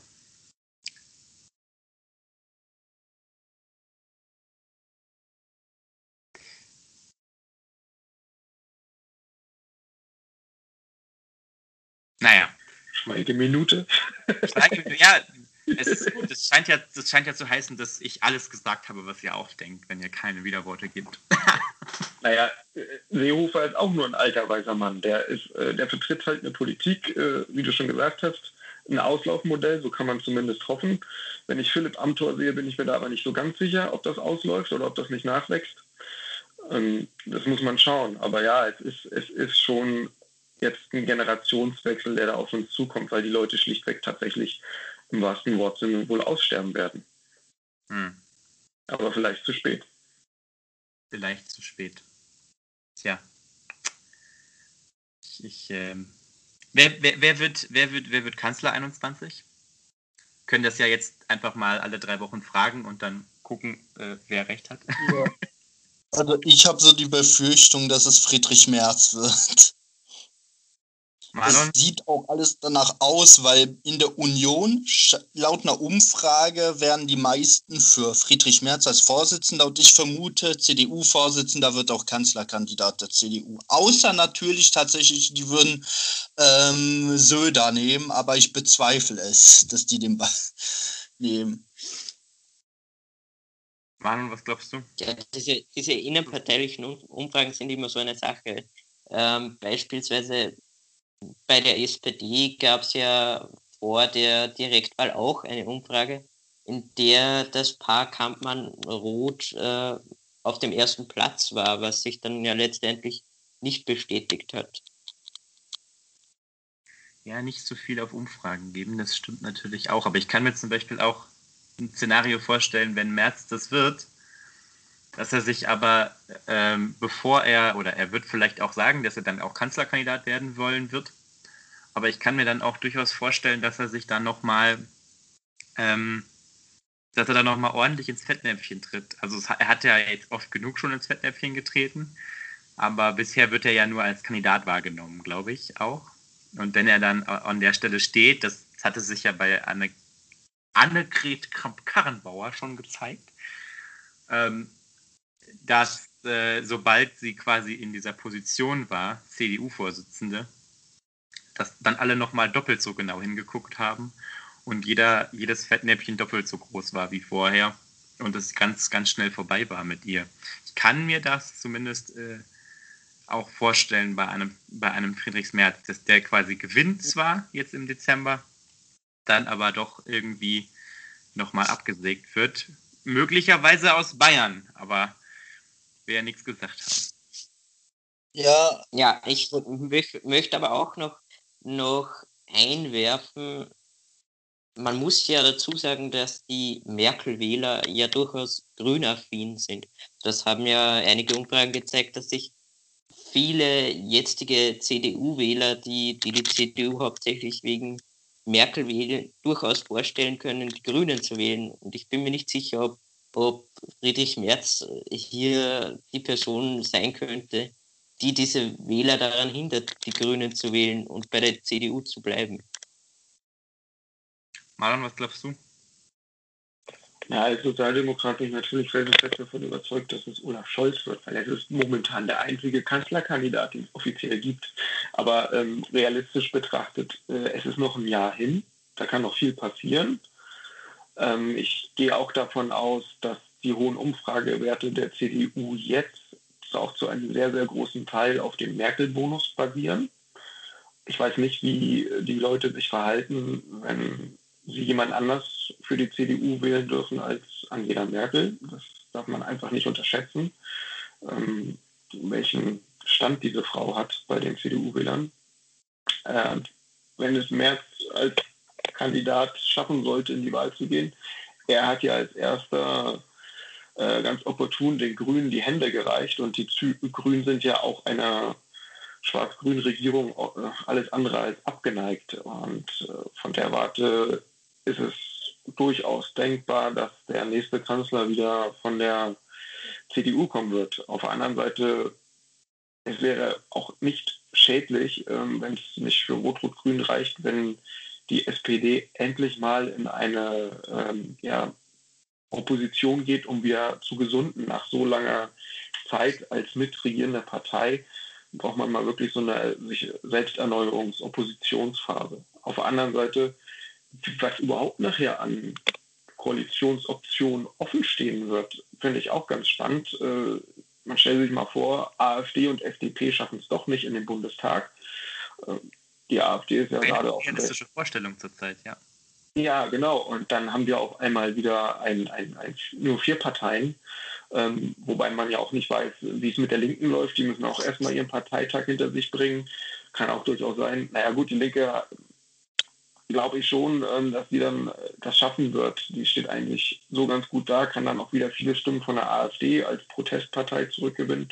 Schweige Minute. ja, es ist gut. Das scheint, ja, das scheint ja zu heißen, dass ich alles gesagt habe, was ihr auch denkt, wenn ihr keine Widerworte gibt. <laughs> naja, Seehofer ist auch nur ein alter weißer Mann. Der, ist, äh, der vertritt halt eine Politik, äh, wie du schon gesagt hast, ein Auslaufmodell, so kann man zumindest hoffen. Wenn ich Philipp Amthor sehe, bin ich mir da aber nicht so ganz sicher, ob das ausläuft oder ob das nicht nachwächst. Ähm, das muss man schauen. Aber ja, es ist, es ist schon jetzt ein Generationswechsel, der da auf uns zukommt, weil die Leute schlichtweg tatsächlich im wahrsten Wortsinne wohl aussterben werden. Hm. Aber vielleicht zu spät. Vielleicht zu spät. Tja. Ich, ich ähm, wer, wer, wer, wird, wer, wird, wer wird Kanzler 21? Können das ja jetzt einfach mal alle drei Wochen fragen und dann gucken, äh, wer recht hat. Ja. <laughs> Also ich habe so die Befürchtung, dass es Friedrich Merz wird. Marlon? Es sieht auch alles danach aus, weil in der Union, laut einer Umfrage, werden die meisten für Friedrich Merz als Vorsitzender und ich vermute, CDU-Vorsitzender wird auch Kanzlerkandidat der CDU. Außer natürlich tatsächlich, die würden ähm, Söder nehmen, aber ich bezweifle es, dass die den Ball <laughs> nehmen. Marlon, was glaubst du? Ja, diese, diese innenparteilichen Umfragen sind immer so eine Sache. Ähm, beispielsweise bei der SPD gab es ja vor der Direktwahl auch eine Umfrage, in der das Paar Kampmann-Roth äh, auf dem ersten Platz war, was sich dann ja letztendlich nicht bestätigt hat. Ja, nicht so viel auf Umfragen geben, das stimmt natürlich auch. Aber ich kann mir zum Beispiel auch ein Szenario vorstellen, wenn März das wird, dass er sich aber, ähm, bevor er, oder er wird vielleicht auch sagen, dass er dann auch Kanzlerkandidat werden wollen wird, aber ich kann mir dann auch durchaus vorstellen, dass er sich dann nochmal, ähm, dass er dann nochmal ordentlich ins Fettnäpfchen tritt. Also er hat ja jetzt oft genug schon ins Fettnäpfchen getreten, aber bisher wird er ja nur als Kandidat wahrgenommen, glaube ich auch. Und wenn er dann an der Stelle steht, das hatte sich ja bei Anne, Annegret Kramp-Karrenbauer schon gezeigt, ähm, dass äh, sobald sie quasi in dieser Position war, CDU-Vorsitzende, dass dann alle nochmal doppelt so genau hingeguckt haben und jeder, jedes Fettnäpfchen doppelt so groß war wie vorher und es ganz, ganz schnell vorbei war mit ihr. Ich kann mir das zumindest äh, auch vorstellen bei einem, bei einem Friedrichs Merz, dass der quasi gewinnt zwar jetzt im Dezember, dann aber doch irgendwie nochmal abgesägt wird. Möglicherweise aus Bayern, aber wir ja nichts gesagt haben. Ja, ja, ich möchte aber auch noch noch einwerfen, man muss ja dazu sagen, dass die Merkel-Wähler ja durchaus grünaffin sind. Das haben ja einige Umfragen gezeigt, dass sich viele jetzige CDU-Wähler, die, die die CDU hauptsächlich wegen Merkel wählen, durchaus vorstellen können, die Grünen zu wählen. Und ich bin mir nicht sicher, ob, ob Friedrich Merz hier die Person sein könnte, die diese Wähler daran hindert, die Grünen zu wählen und bei der CDU zu bleiben. Marlon, was glaubst du? Ja, als Sozialdemokrat bin ich natürlich felsenfest davon überzeugt, dass es Olaf Scholz wird, weil er ist momentan der einzige Kanzlerkandidat, den es offiziell gibt. Aber ähm, realistisch betrachtet, äh, es ist noch ein Jahr hin, da kann noch viel passieren. Ähm, ich gehe auch davon aus, dass die hohen Umfragewerte der CDU jetzt auch zu einem sehr, sehr großen Teil auf dem Merkel-Bonus basieren. Ich weiß nicht, wie die Leute sich verhalten, wenn sie jemand anders für die CDU wählen dürfen als Angela Merkel. Das darf man einfach nicht unterschätzen, ähm, welchen Stand diese Frau hat bei den CDU-Wählern. Äh, wenn es Merz als Kandidat schaffen sollte, in die Wahl zu gehen, er hat ja als erster äh, ganz opportun den Grünen die Hände gereicht und die Grünen sind ja auch eine schwarz-grünen Regierung äh, alles andere als abgeneigt. Und äh, von der Warte ist es durchaus denkbar, dass der nächste Kanzler wieder von der CDU kommen wird. Auf der anderen Seite, es wäre auch nicht schädlich, ähm, wenn es nicht für Rot-Rot-Grün reicht, wenn die SPD endlich mal in eine ähm, ja, Opposition geht, um wieder zu gesunden nach so langer Zeit als mitregierende Partei braucht man mal wirklich so eine sich Selbsterneuerungs-Oppositionsphase. Auf der anderen Seite, was überhaupt nachher an Koalitionsoptionen offenstehen wird, finde ich auch ganz spannend. Äh, man stellt sich mal vor, AfD und FDP schaffen es doch nicht in den Bundestag. Äh, die AfD ist ja Eine gerade auch. realistische Vorstellung zurzeit, ja. Ja, genau. Und dann haben wir auf einmal wieder ein, ein, ein, nur vier Parteien. Ähm, wobei man ja auch nicht weiß, wie es mit der Linken läuft. Die müssen auch erstmal ihren Parteitag hinter sich bringen. Kann auch durchaus sein. Naja gut, die Linke glaube ich schon, ähm, dass die dann das schaffen wird. Die steht eigentlich so ganz gut da, kann dann auch wieder viele Stimmen von der AfD als Protestpartei zurückgewinnen.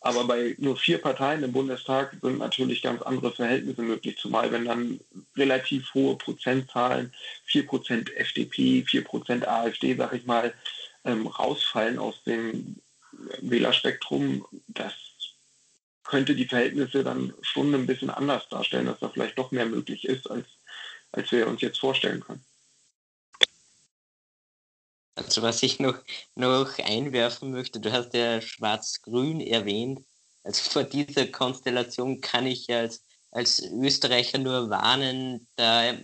Aber bei nur vier Parteien im Bundestag sind natürlich ganz andere Verhältnisse möglich, zumal wenn dann relativ hohe Prozentzahlen, 4% FDP, 4% AfD, sag ich mal, ähm, rausfallen aus dem Wählerspektrum, das könnte die Verhältnisse dann schon ein bisschen anders darstellen, dass da vielleicht doch mehr möglich ist, als, als wir uns jetzt vorstellen können. Also was ich noch, noch einwerfen möchte, du hast ja Schwarz-Grün erwähnt. Also vor dieser Konstellation kann ich als, als Österreicher nur warnen, da,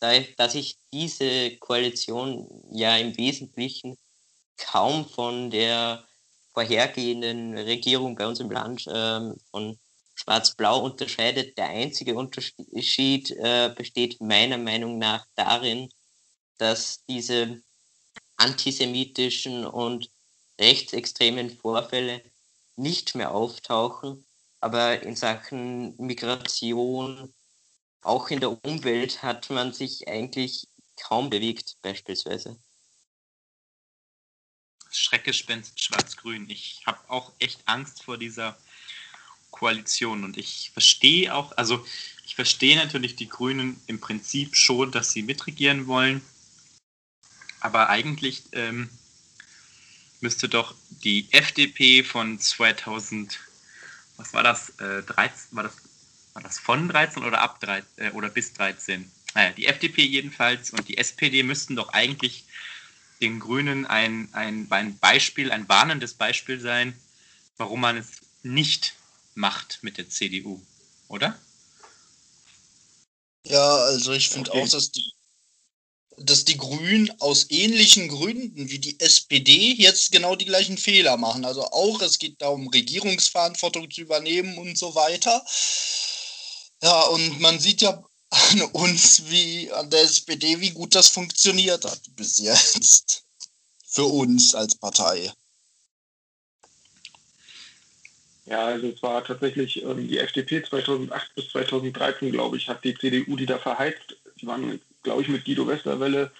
da, dass ich diese Koalition ja im Wesentlichen kaum von der vorhergehenden Regierung bei uns im Land ähm, von Schwarz-Blau unterscheidet. Der einzige Unterschied äh, besteht meiner Meinung nach darin, dass diese antisemitischen und rechtsextremen Vorfälle nicht mehr auftauchen, aber in Sachen Migration, auch in der Umwelt hat man sich eigentlich kaum bewegt beispielsweise. Schreckgespenst Schwarz-Grün. Ich habe auch echt Angst vor dieser Koalition und ich verstehe auch, also ich verstehe natürlich die Grünen im Prinzip schon, dass sie mitregieren wollen, aber eigentlich ähm, müsste doch die FDP von 2000, was war das, äh, 13, war das, war das von 13 oder ab 13 äh, oder bis 13? Naja, die FDP jedenfalls und die SPD müssten doch eigentlich den Grünen ein, ein, ein Beispiel, ein warnendes Beispiel sein, warum man es nicht macht mit der CDU, oder? Ja, also ich finde okay. auch, dass die, dass die Grünen aus ähnlichen Gründen wie die SPD jetzt genau die gleichen Fehler machen. Also auch, es geht darum, Regierungsverantwortung zu übernehmen und so weiter. Ja, und man sieht ja an uns wie an der SPD, wie gut das funktioniert hat bis jetzt. Für uns als Partei. Ja, also es war tatsächlich ähm, die FDP 2008 bis 2013, glaube ich, hat die CDU die da verheizt. Die waren, glaube ich, mit Guido Westerwelle,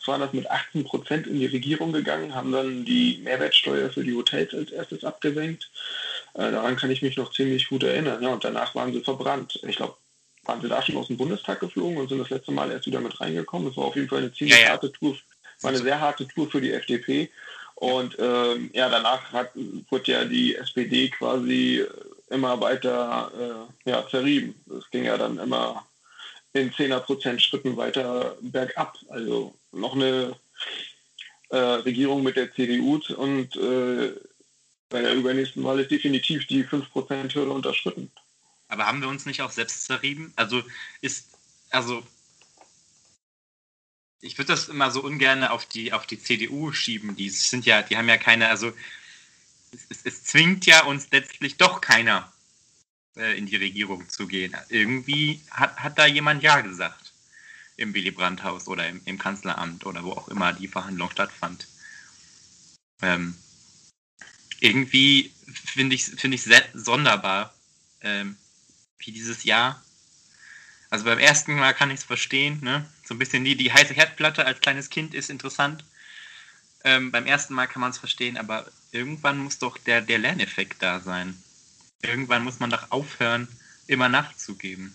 es waren das mit 18 Prozent in die Regierung gegangen, haben dann die Mehrwertsteuer für die Hotels als erstes abgesenkt. Äh, daran kann ich mich noch ziemlich gut erinnern. Ja, und danach waren sie verbrannt. Ich glaube, waren sie da schon aus dem Bundestag geflogen und sind das letzte Mal erst wieder mit reingekommen. Das war auf jeden Fall eine ziemlich ja, ja. harte Tour, war eine sehr harte Tour für die FDP. Und ähm, ja, danach hat, wurde ja die SPD quasi immer weiter äh, ja, zerrieben. Es ging ja dann immer in 10er Schritten weiter bergab. Also noch eine äh, Regierung mit der CDU und äh, bei der übernächsten Wahl ist definitiv die 5%-Hürde unterschritten. Aber haben wir uns nicht auch selbst zerrieben? Also ist, also ich würde das immer so ungern auf die, auf die CDU schieben. Die sind ja, die haben ja keine, also es, es zwingt ja uns letztlich doch keiner äh, in die Regierung zu gehen. Irgendwie hat, hat da jemand Ja gesagt im Willy Brandt-Haus oder im, im, Kanzleramt oder wo auch immer die Verhandlung stattfand. Ähm, irgendwie finde ich es find sonderbar, ähm, wie dieses Jahr. Also beim ersten Mal kann ich es verstehen, ne? So ein bisschen die, die heiße Herdplatte als kleines Kind ist interessant. Ähm, beim ersten Mal kann man es verstehen, aber irgendwann muss doch der, der Lerneffekt da sein. Irgendwann muss man doch aufhören, immer nachzugeben.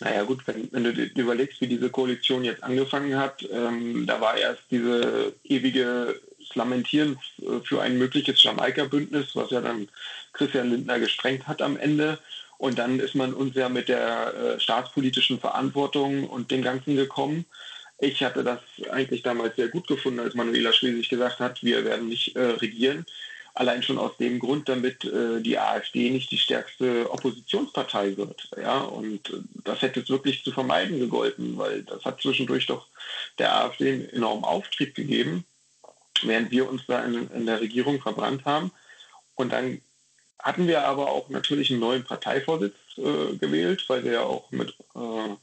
Naja gut, wenn, wenn du überlegst, wie diese Koalition jetzt angefangen hat, ähm, da war erst diese ewige Lamentieren für ein mögliches Jamaika-Bündnis, was ja dann Christian Lindner gesprengt hat am Ende. Und dann ist man uns ja mit der äh, staatspolitischen Verantwortung und dem Ganzen gekommen. Ich hatte das eigentlich damals sehr gut gefunden, als Manuela Schwesig gesagt hat, wir werden nicht äh, regieren. Allein schon aus dem Grund, damit äh, die AfD nicht die stärkste Oppositionspartei wird. Ja, und äh, das hätte es wirklich zu vermeiden gegolten, weil das hat zwischendurch doch der AfD einen enormen Auftrieb gegeben, während wir uns da in, in der Regierung verbrannt haben. Und dann hatten wir aber auch natürlich einen neuen Parteivorsitz äh, gewählt, weil wir ja auch mit äh,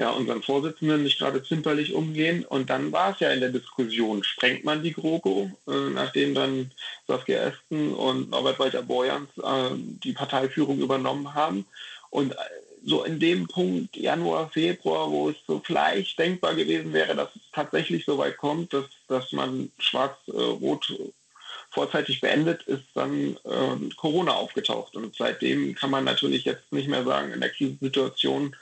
ja, unseren Vorsitzenden nicht gerade zimperlich umgehen. Und dann war es ja in der Diskussion, sprengt man die GroKo, äh, nachdem dann Saskia Esken und Norbert Walter-Borjans äh, die Parteiführung übernommen haben. Und äh, so in dem Punkt Januar, Februar, wo es so vielleicht denkbar gewesen wäre, dass es tatsächlich so weit kommt, dass, dass man Schwarz-Rot vorzeitig beendet, ist dann äh, Corona aufgetaucht. Und seitdem kann man natürlich jetzt nicht mehr sagen, in der Krisensituation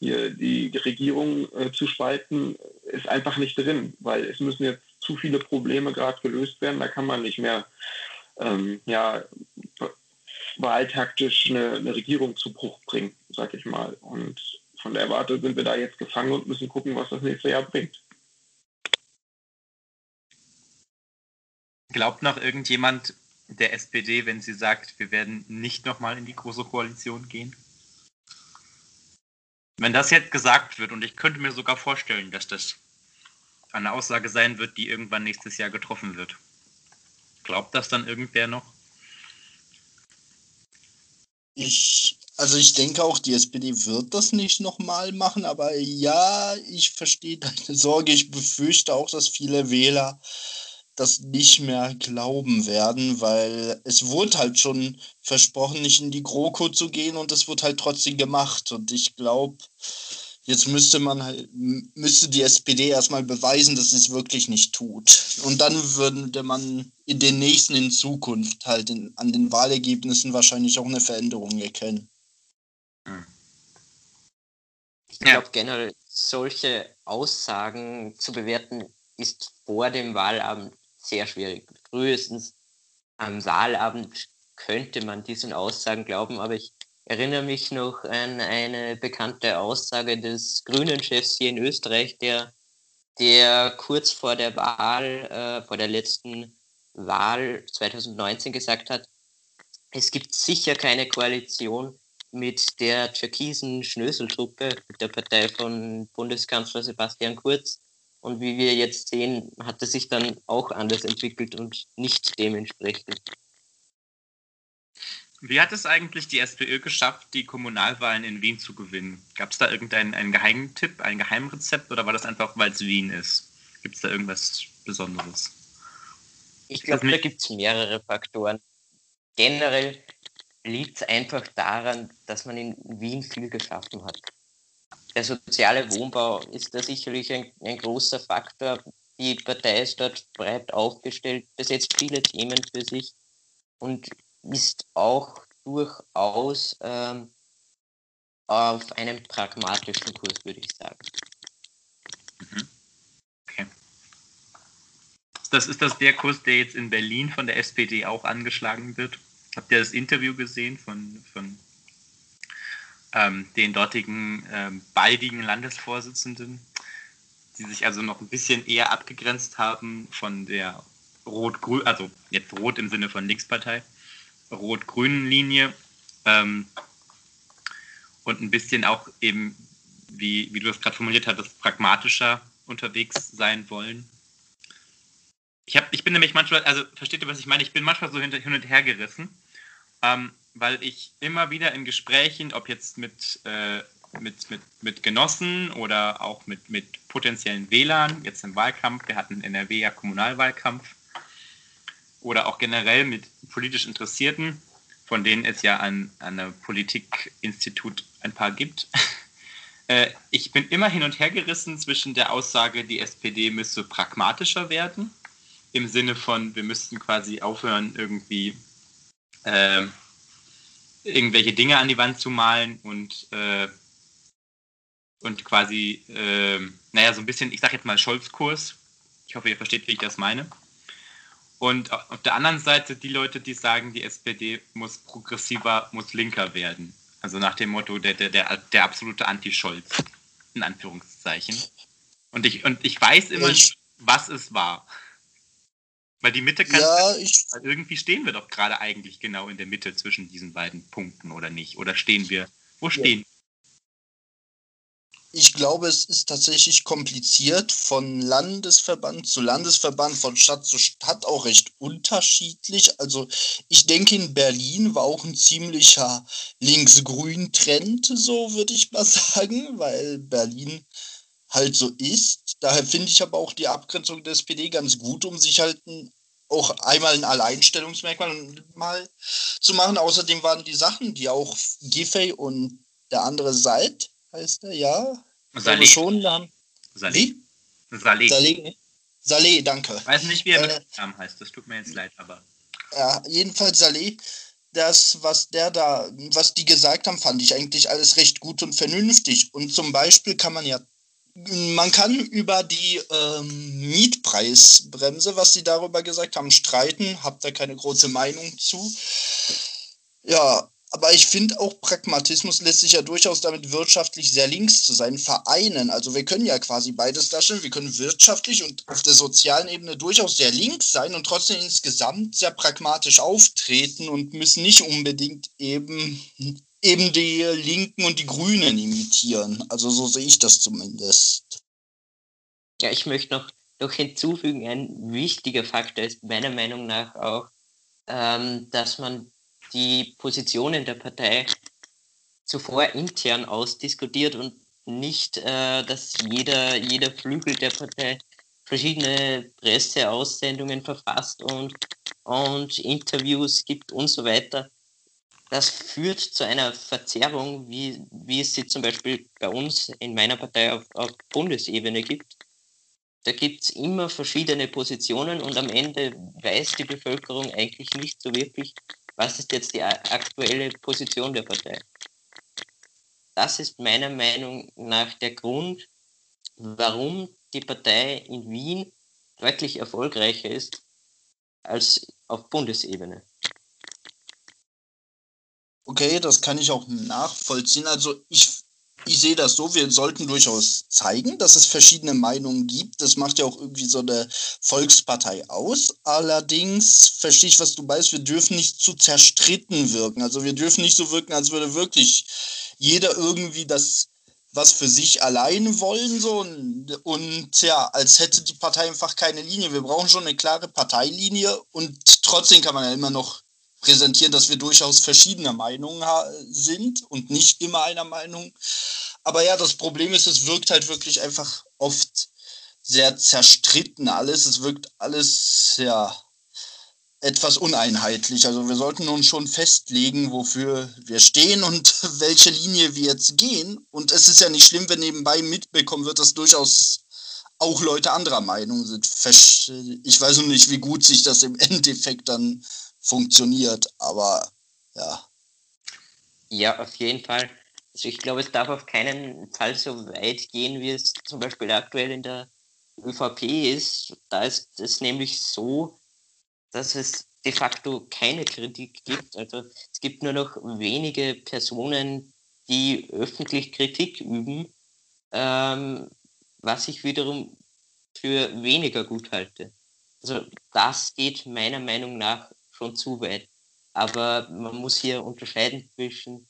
hier die Regierung äh, zu spalten, ist einfach nicht drin, weil es müssen jetzt zu viele Probleme gerade gelöst werden. Da kann man nicht mehr ähm, ja, wahltaktisch eine, eine Regierung zu Bruch bringen, sag ich mal. Und von der Warte sind wir da jetzt gefangen und müssen gucken, was das nächste Jahr bringt. Glaubt noch irgendjemand der SPD, wenn sie sagt, wir werden nicht nochmal in die große Koalition gehen? Wenn das jetzt gesagt wird, und ich könnte mir sogar vorstellen, dass das eine Aussage sein wird, die irgendwann nächstes Jahr getroffen wird. Glaubt das dann irgendwer noch? Ich, also ich denke auch, die SPD wird das nicht nochmal machen, aber ja, ich verstehe deine Sorge. Ich befürchte auch, dass viele Wähler das nicht mehr glauben werden, weil es wurde halt schon versprochen, nicht in die GroKo zu gehen und es wurde halt trotzdem gemacht. Und ich glaube, jetzt müsste man halt, müsste die SPD erstmal beweisen, dass sie es wirklich nicht tut. Und dann würde man in den nächsten in Zukunft halt in, an den Wahlergebnissen wahrscheinlich auch eine Veränderung erkennen. Ich glaube generell, solche Aussagen zu bewerten, ist vor dem Wahlabend sehr schwierig. Frühestens am Wahlabend könnte man diesen Aussagen glauben, aber ich erinnere mich noch an eine bekannte Aussage des Grünen-Chefs hier in Österreich, der, der kurz vor der Wahl, äh, vor der letzten Wahl 2019 gesagt hat, es gibt sicher keine Koalition mit der türkisen Schnöseltruppe, mit der Partei von Bundeskanzler Sebastian Kurz. Und wie wir jetzt sehen, hat es sich dann auch anders entwickelt und nicht dementsprechend. Wie hat es eigentlich die SPÖ geschafft, die Kommunalwahlen in Wien zu gewinnen? Gab es da irgendeinen einen Geheimtipp, ein Geheimrezept oder war das einfach, weil es Wien ist? Gibt es da irgendwas Besonderes? Ich glaube, da gibt es mehrere Faktoren. Generell liegt es einfach daran, dass man in Wien viel geschaffen hat der soziale Wohnbau ist da sicherlich ein, ein großer Faktor. Die Partei ist dort breit aufgestellt, besetzt viele Themen für sich und ist auch durchaus ähm, auf einem pragmatischen Kurs, würde ich sagen. Mhm. Okay. Das ist das der Kurs, der jetzt in Berlin von der SPD auch angeschlagen wird. Habt ihr das Interview gesehen von, von ähm, den dortigen ähm, baldigen Landesvorsitzenden, die sich also noch ein bisschen eher abgegrenzt haben von der Rot-Grün, also jetzt Rot im Sinne von Linkspartei, Rot-Grünen Linie ähm, und ein bisschen auch eben, wie, wie du es gerade formuliert hattest, pragmatischer unterwegs sein wollen. Ich, hab, ich bin nämlich manchmal, also versteht ihr, was ich meine? Ich bin manchmal so hin, und her gerissen. Ähm, weil ich immer wieder in Gesprächen, ob jetzt mit, äh, mit, mit, mit Genossen oder auch mit, mit potenziellen Wählern, jetzt im Wahlkampf, wir hatten in NRW ja Kommunalwahlkampf, oder auch generell mit politisch Interessierten, von denen es ja an, an einem Politikinstitut ein paar gibt. <laughs> äh, ich bin immer hin und her gerissen zwischen der Aussage, die SPD müsse pragmatischer werden, im Sinne von, wir müssten quasi aufhören, irgendwie äh, irgendwelche Dinge an die Wand zu malen und, äh, und quasi, äh, naja, so ein bisschen, ich sag jetzt mal Scholz-Kurs. Ich hoffe, ihr versteht, wie ich das meine. Und auf der anderen Seite die Leute, die sagen, die SPD muss progressiver, muss linker werden. Also nach dem Motto, der, der, der, der absolute Anti-Scholz, in Anführungszeichen. Und ich, und ich weiß immer nicht, was es war. Weil die Mitte kann. Ja, ich, irgendwie stehen wir doch gerade eigentlich genau in der Mitte zwischen diesen beiden Punkten, oder nicht? Oder stehen wir? Wo stehen? Ja. Ich glaube, es ist tatsächlich kompliziert von Landesverband zu Landesverband, von Stadt zu Stadt auch recht unterschiedlich. Also ich denke, in Berlin war auch ein ziemlicher links-grün-Trend, so würde ich mal <laughs> sagen, weil Berlin halt so ist. Daher finde ich aber auch die Abgrenzung der SPD ganz gut, um sich halt ein, auch einmal ein Alleinstellungsmerkmal mal zu machen. Außerdem waren die Sachen, die auch Giffey und der andere Seid, heißt er, ja. Saleh. schon dann. Saleh. Saleh. Saleh. Saleh, danke. Ich weiß nicht, wie er äh, mit Namen heißt, das tut mir jetzt leid, aber. Ja, jedenfalls Saleh das, was der da, was die gesagt haben, fand ich eigentlich alles recht gut und vernünftig. Und zum Beispiel kann man ja man kann über die ähm, Mietpreisbremse, was sie darüber gesagt haben, streiten. Habt da keine große Meinung zu. Ja, aber ich finde auch Pragmatismus lässt sich ja durchaus damit wirtschaftlich sehr links zu sein vereinen. Also wir können ja quasi beides darstellen. Wir können wirtschaftlich und auf der sozialen Ebene durchaus sehr links sein und trotzdem insgesamt sehr pragmatisch auftreten und müssen nicht unbedingt eben eben die Linken und die Grünen imitieren. Also so sehe ich das zumindest. Ja, ich möchte noch, noch hinzufügen, ein wichtiger Faktor ist meiner Meinung nach auch, ähm, dass man die Positionen der Partei zuvor intern ausdiskutiert und nicht, äh, dass jeder, jeder Flügel der Partei verschiedene Presseaussendungen verfasst und, und Interviews gibt und so weiter das führt zu einer Verzerrung, wie, wie es sie zum Beispiel bei uns in meiner Partei auf, auf Bundesebene gibt. Da gibt es immer verschiedene Positionen und am Ende weiß die Bevölkerung eigentlich nicht so wirklich, was ist jetzt die aktuelle Position der Partei. Das ist meiner Meinung nach der Grund, warum die Partei in Wien deutlich erfolgreicher ist als auf Bundesebene. Okay, das kann ich auch nachvollziehen. Also ich, ich sehe das so, wir sollten durchaus zeigen, dass es verschiedene Meinungen gibt. Das macht ja auch irgendwie so eine Volkspartei aus. Allerdings verstehe ich, was du meinst, wir dürfen nicht zu zerstritten wirken. Also wir dürfen nicht so wirken, als würde wirklich jeder irgendwie das was für sich allein wollen so und, und ja, als hätte die Partei einfach keine Linie. Wir brauchen schon eine klare Parteilinie und trotzdem kann man ja immer noch präsentieren, dass wir durchaus verschiedener Meinung sind und nicht immer einer Meinung. Aber ja, das Problem ist, es wirkt halt wirklich einfach oft sehr zerstritten alles. Es wirkt alles ja etwas uneinheitlich. Also wir sollten uns schon festlegen, wofür wir stehen und <laughs> welche Linie wir jetzt gehen. Und es ist ja nicht schlimm, wenn nebenbei mitbekommen wird, dass durchaus auch Leute anderer Meinung sind. Ich weiß noch nicht, wie gut sich das im <laughs> Endeffekt dann funktioniert, aber ja. Ja, auf jeden Fall. Also ich glaube, es darf auf keinen Fall so weit gehen, wie es zum Beispiel aktuell in der ÖVP ist. Da ist es nämlich so, dass es de facto keine Kritik gibt. Also es gibt nur noch wenige Personen, die öffentlich Kritik üben, ähm, was ich wiederum für weniger gut halte. Also das geht meiner Meinung nach schon zu weit. Aber man muss hier unterscheiden zwischen,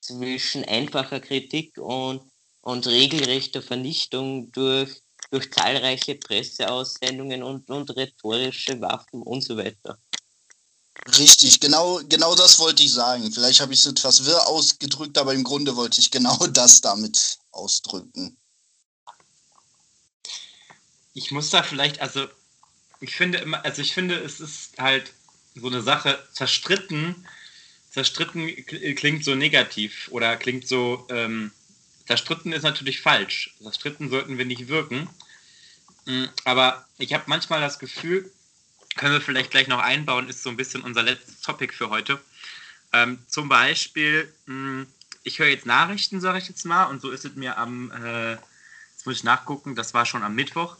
zwischen einfacher Kritik und, und regelrechter Vernichtung durch, durch zahlreiche Presseaussendungen und, und rhetorische Waffen und so weiter. Richtig, genau, genau das wollte ich sagen. Vielleicht habe ich es etwas wirr ausgedrückt, aber im Grunde wollte ich genau <laughs> das damit ausdrücken. Ich muss da vielleicht, also ich finde immer, also ich finde, es ist halt so eine Sache zerstritten, zerstritten klingt so negativ oder klingt so, ähm, zerstritten ist natürlich falsch. Zerstritten sollten wir nicht wirken. Mm, aber ich habe manchmal das Gefühl, können wir vielleicht gleich noch einbauen, ist so ein bisschen unser letztes Topic für heute. Ähm, zum Beispiel, mh, hm, ich höre jetzt Nachrichten, sage ich jetzt mal, und so ist es mir am, äh, jetzt muss ich nachgucken, das war schon am Mittwoch,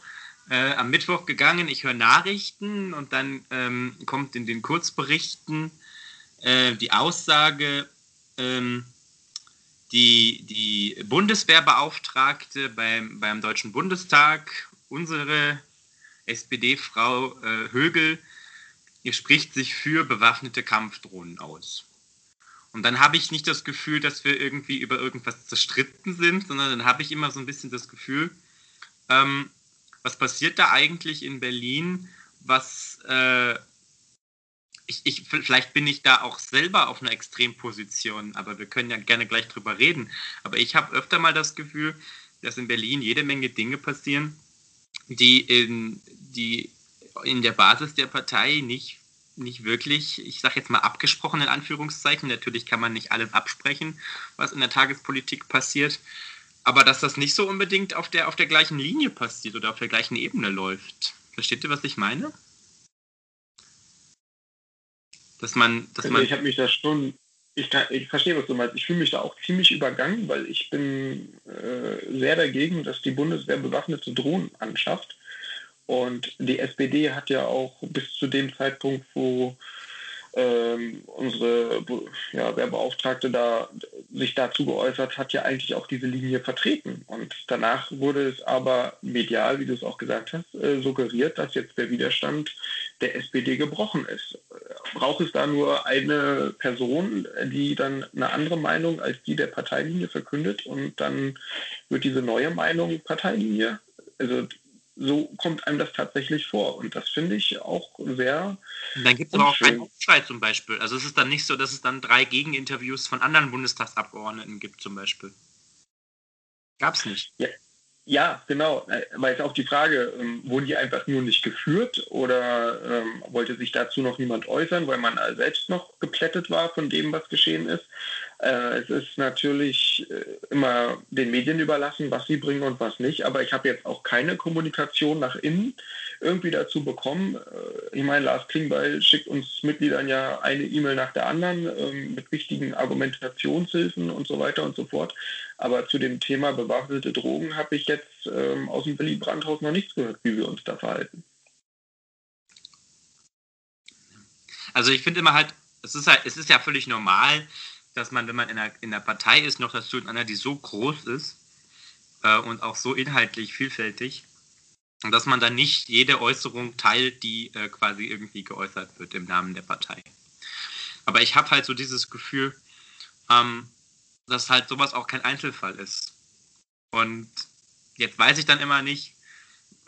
äh, am Mittwoch gegangen, ich höre Nachrichten und dann ähm, kommt in den Kurzberichten äh, die Aussage, ähm, die, die Bundeswehrbeauftragte beim, beim Deutschen Bundestag, unsere SPD-Frau äh, Högel, ihr spricht sich für bewaffnete Kampfdrohnen aus. Und dann habe ich nicht das Gefühl, dass wir irgendwie über irgendwas zerstritten sind, sondern dann habe ich immer so ein bisschen das Gefühl, ähm, was passiert da eigentlich in Berlin, was äh, ich, ich, vielleicht bin ich da auch selber auf einer Extremposition, aber wir können ja gerne gleich drüber reden. Aber ich habe öfter mal das Gefühl, dass in Berlin jede Menge Dinge passieren, die in, die in der Basis der Partei nicht, nicht wirklich, ich sage jetzt mal abgesprochen in Anführungszeichen, natürlich kann man nicht alles absprechen, was in der Tagespolitik passiert, aber dass das nicht so unbedingt auf der, auf der gleichen Linie passiert oder auf der gleichen Ebene läuft. Versteht ihr, was ich meine? Dass man, dass also. Ich habe mich da schon, ich, kann, ich verstehe, was du meinst. Ich fühle mich da auch ziemlich übergangen, weil ich bin äh, sehr dagegen, dass die Bundeswehr bewaffnete Drohnen anschafft. Und die SPD hat ja auch bis zu dem Zeitpunkt, wo ähm, unsere ja, Wehrbeauftragte da sich dazu geäußert hat, ja eigentlich auch diese Linie vertreten. Und danach wurde es aber medial, wie du es auch gesagt hast, äh, suggeriert, dass jetzt der Widerstand der SPD gebrochen ist. Braucht es da nur eine Person, die dann eine andere Meinung als die der Parteilinie verkündet und dann wird diese neue Meinung Parteilinie? Also so kommt einem das tatsächlich vor. Und das finde ich auch sehr. Und dann gibt es aber auch keinen Aufschrei zum Beispiel. Also es ist dann nicht so, dass es dann drei Gegeninterviews von anderen Bundestagsabgeordneten gibt zum Beispiel. Gab es nicht. Ja. Ja, genau. Aber jetzt auch die Frage, ähm, wurden die einfach nur nicht geführt oder ähm, wollte sich dazu noch niemand äußern, weil man selbst noch geplättet war von dem, was geschehen ist? Äh, es ist natürlich äh, immer den Medien überlassen, was sie bringen und was nicht. Aber ich habe jetzt auch keine Kommunikation nach innen irgendwie dazu bekommen. Äh, ich meine, Lars Klingbeil schickt uns Mitgliedern ja eine E-Mail nach der anderen ähm, mit wichtigen Argumentationshilfen und so weiter und so fort. Aber zu dem Thema bewaffnete Drogen habe ich jetzt ähm, aus dem Willy Brandt-Haus noch nichts gehört, wie wir uns da verhalten. Also ich finde immer halt, es ist halt, es ist ja völlig normal, dass man, wenn man in der, in der Partei ist, noch dazu in einer, die so groß ist äh, und auch so inhaltlich vielfältig, dass man dann nicht jede Äußerung teilt, die äh, quasi irgendwie geäußert wird im Namen der Partei. Aber ich habe halt so dieses Gefühl, ähm, dass halt sowas auch kein Einzelfall ist. Und jetzt weiß ich dann immer nicht,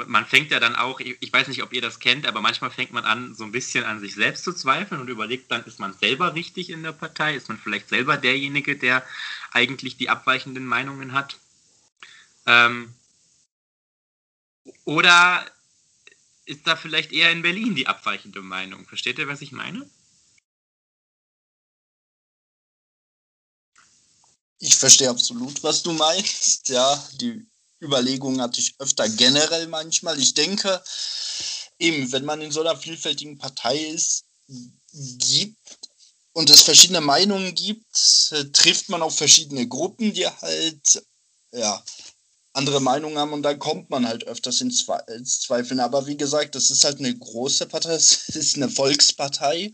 man fängt ja dann auch, ich weiß nicht, ob ihr das kennt, aber manchmal fängt man an, so ein bisschen an sich selbst zu zweifeln und überlegt dann, ist man selber richtig in der Partei? Ist man vielleicht selber derjenige, der eigentlich die abweichenden Meinungen hat? Ähm, oder ist da vielleicht eher in Berlin die abweichende Meinung? Versteht ihr, was ich meine? Ich verstehe absolut, was du meinst. Ja, die Überlegungen hatte ich öfter generell manchmal. Ich denke, eben, wenn man in so einer vielfältigen Partei ist, gibt und es verschiedene Meinungen gibt, äh, trifft man auf verschiedene Gruppen, die halt ja, andere Meinungen haben und dann kommt man halt öfters ins Zweifeln. Aber wie gesagt, das ist halt eine große Partei, <laughs> es ist eine Volkspartei.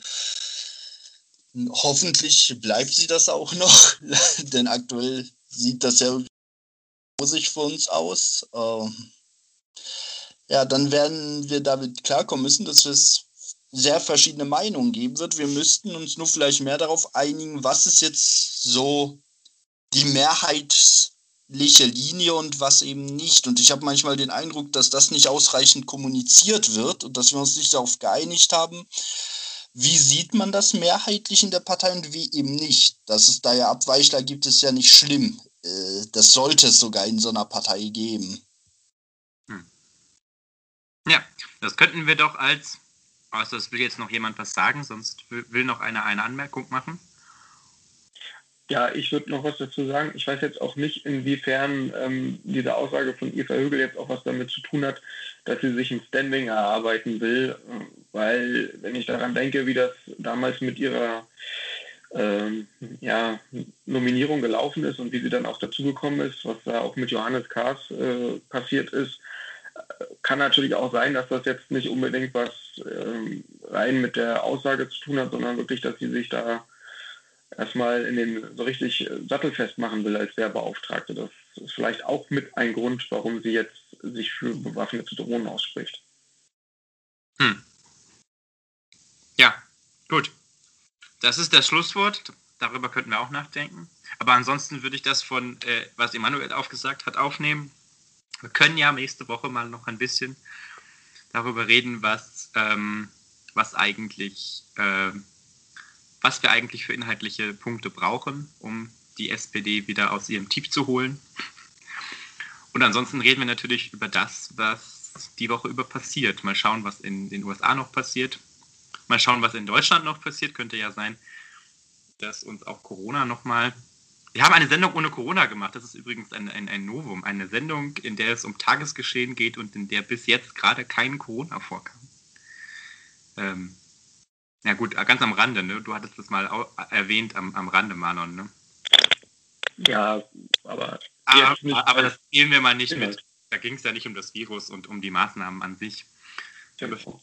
Hoffentlich bleibt sie das auch noch, <laughs> denn aktuell sieht das ja rosig für uns aus. Ähm, ja, dann werden wir damit klarkommen müssen, dass es sehr verschiedene Meinungen geben wird. Wir müssten uns nur vielleicht mehr darauf einigen, was ist jetzt so die mehrheitliche Linie und was eben nicht. Und ich habe manchmal den Eindruck, dass das nicht ausreichend kommuniziert wird und dass wir uns nicht darauf geeinigt haben, wie sieht man das mehrheitlich in der Partei und wie eben nicht? Dass es da ja Abweichler gibt, ist ja nicht schlimm. Äh, das sollte es sogar in so einer Partei geben. Hm. Ja, das könnten wir doch als, also das will jetzt noch jemand was sagen, sonst will noch einer eine Anmerkung machen. Ja, ich würde noch was dazu sagen. Ich weiß jetzt auch nicht, inwiefern ähm, diese Aussage von Eva Högel jetzt auch was damit zu tun hat, dass sie sich ein Standing erarbeiten will, weil wenn ich daran denke, wie das damals mit ihrer ähm, ja, Nominierung gelaufen ist und wie sie dann auch dazugekommen ist, was da auch mit Johannes Kahrs äh, passiert ist. Kann natürlich auch sein, dass das jetzt nicht unbedingt was ähm, rein mit der Aussage zu tun hat, sondern wirklich, dass sie sich da erstmal in den so richtig sattelfest machen will als Werbeauftragte. Das ist vielleicht auch mit ein Grund, warum sie jetzt sich für bewaffnete Drohnen ausspricht. Hm. Ja, gut. Das ist das Schlusswort. Darüber könnten wir auch nachdenken. Aber ansonsten würde ich das von, äh, was Emanuel aufgesagt hat, aufnehmen. Wir können ja nächste Woche mal noch ein bisschen darüber reden, was, ähm, was eigentlich, äh, was wir eigentlich für inhaltliche Punkte brauchen, um die SPD wieder aus ihrem Tief zu holen. Und ansonsten reden wir natürlich über das, was die Woche über passiert. Mal schauen, was in den USA noch passiert. Mal schauen, was in Deutschland noch passiert. Könnte ja sein, dass uns auch Corona nochmal. Wir haben eine Sendung ohne Corona gemacht. Das ist übrigens ein, ein, ein Novum. Eine Sendung, in der es um Tagesgeschehen geht und in der bis jetzt gerade kein Corona vorkam. Ähm, ja gut, ganz am Rande, ne? Du hattest das mal erwähnt am, am Rande, Manon, ne? Ja, aber. Ah, aber das spielen wir mal nicht mit. Da ging es ja nicht um das Virus und um die Maßnahmen an sich. Genau.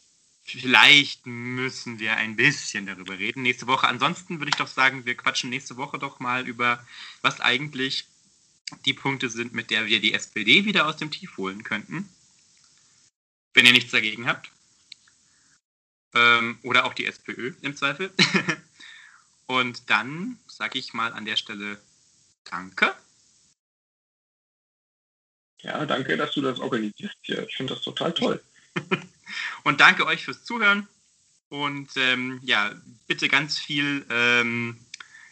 Vielleicht müssen wir ein bisschen darüber reden nächste Woche. Ansonsten würde ich doch sagen, wir quatschen nächste Woche doch mal über, was eigentlich die Punkte sind, mit der wir die SPD wieder aus dem Tief holen könnten. Wenn ihr nichts dagegen habt. Ähm, oder auch die SPÖ im Zweifel. <laughs> Und dann sage ich mal an der Stelle Danke. Ja, danke, dass du das organisierst. Ich finde das total toll. <laughs> und danke euch fürs Zuhören. Und ähm, ja, bitte ganz viel, ähm,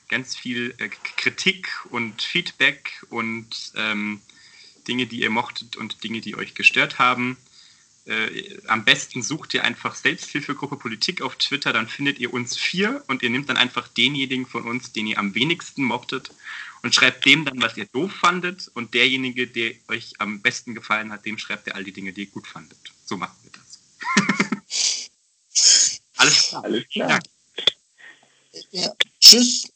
ganz viel äh, Kritik und Feedback und ähm, Dinge, die ihr mochtet und Dinge, die euch gestört haben. Äh, am besten sucht ihr einfach Selbsthilfegruppe Politik auf Twitter, dann findet ihr uns vier und ihr nehmt dann einfach denjenigen von uns, den ihr am wenigsten mochtet und schreibt dem dann, was ihr doof fandet und derjenige, der euch am besten gefallen hat, dem schreibt ihr all die Dinge, die ihr gut fandet. So machen wir das. <laughs> Alles klar. Alles klar. Danke. Ja. Tschüss.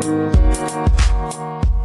Thank you.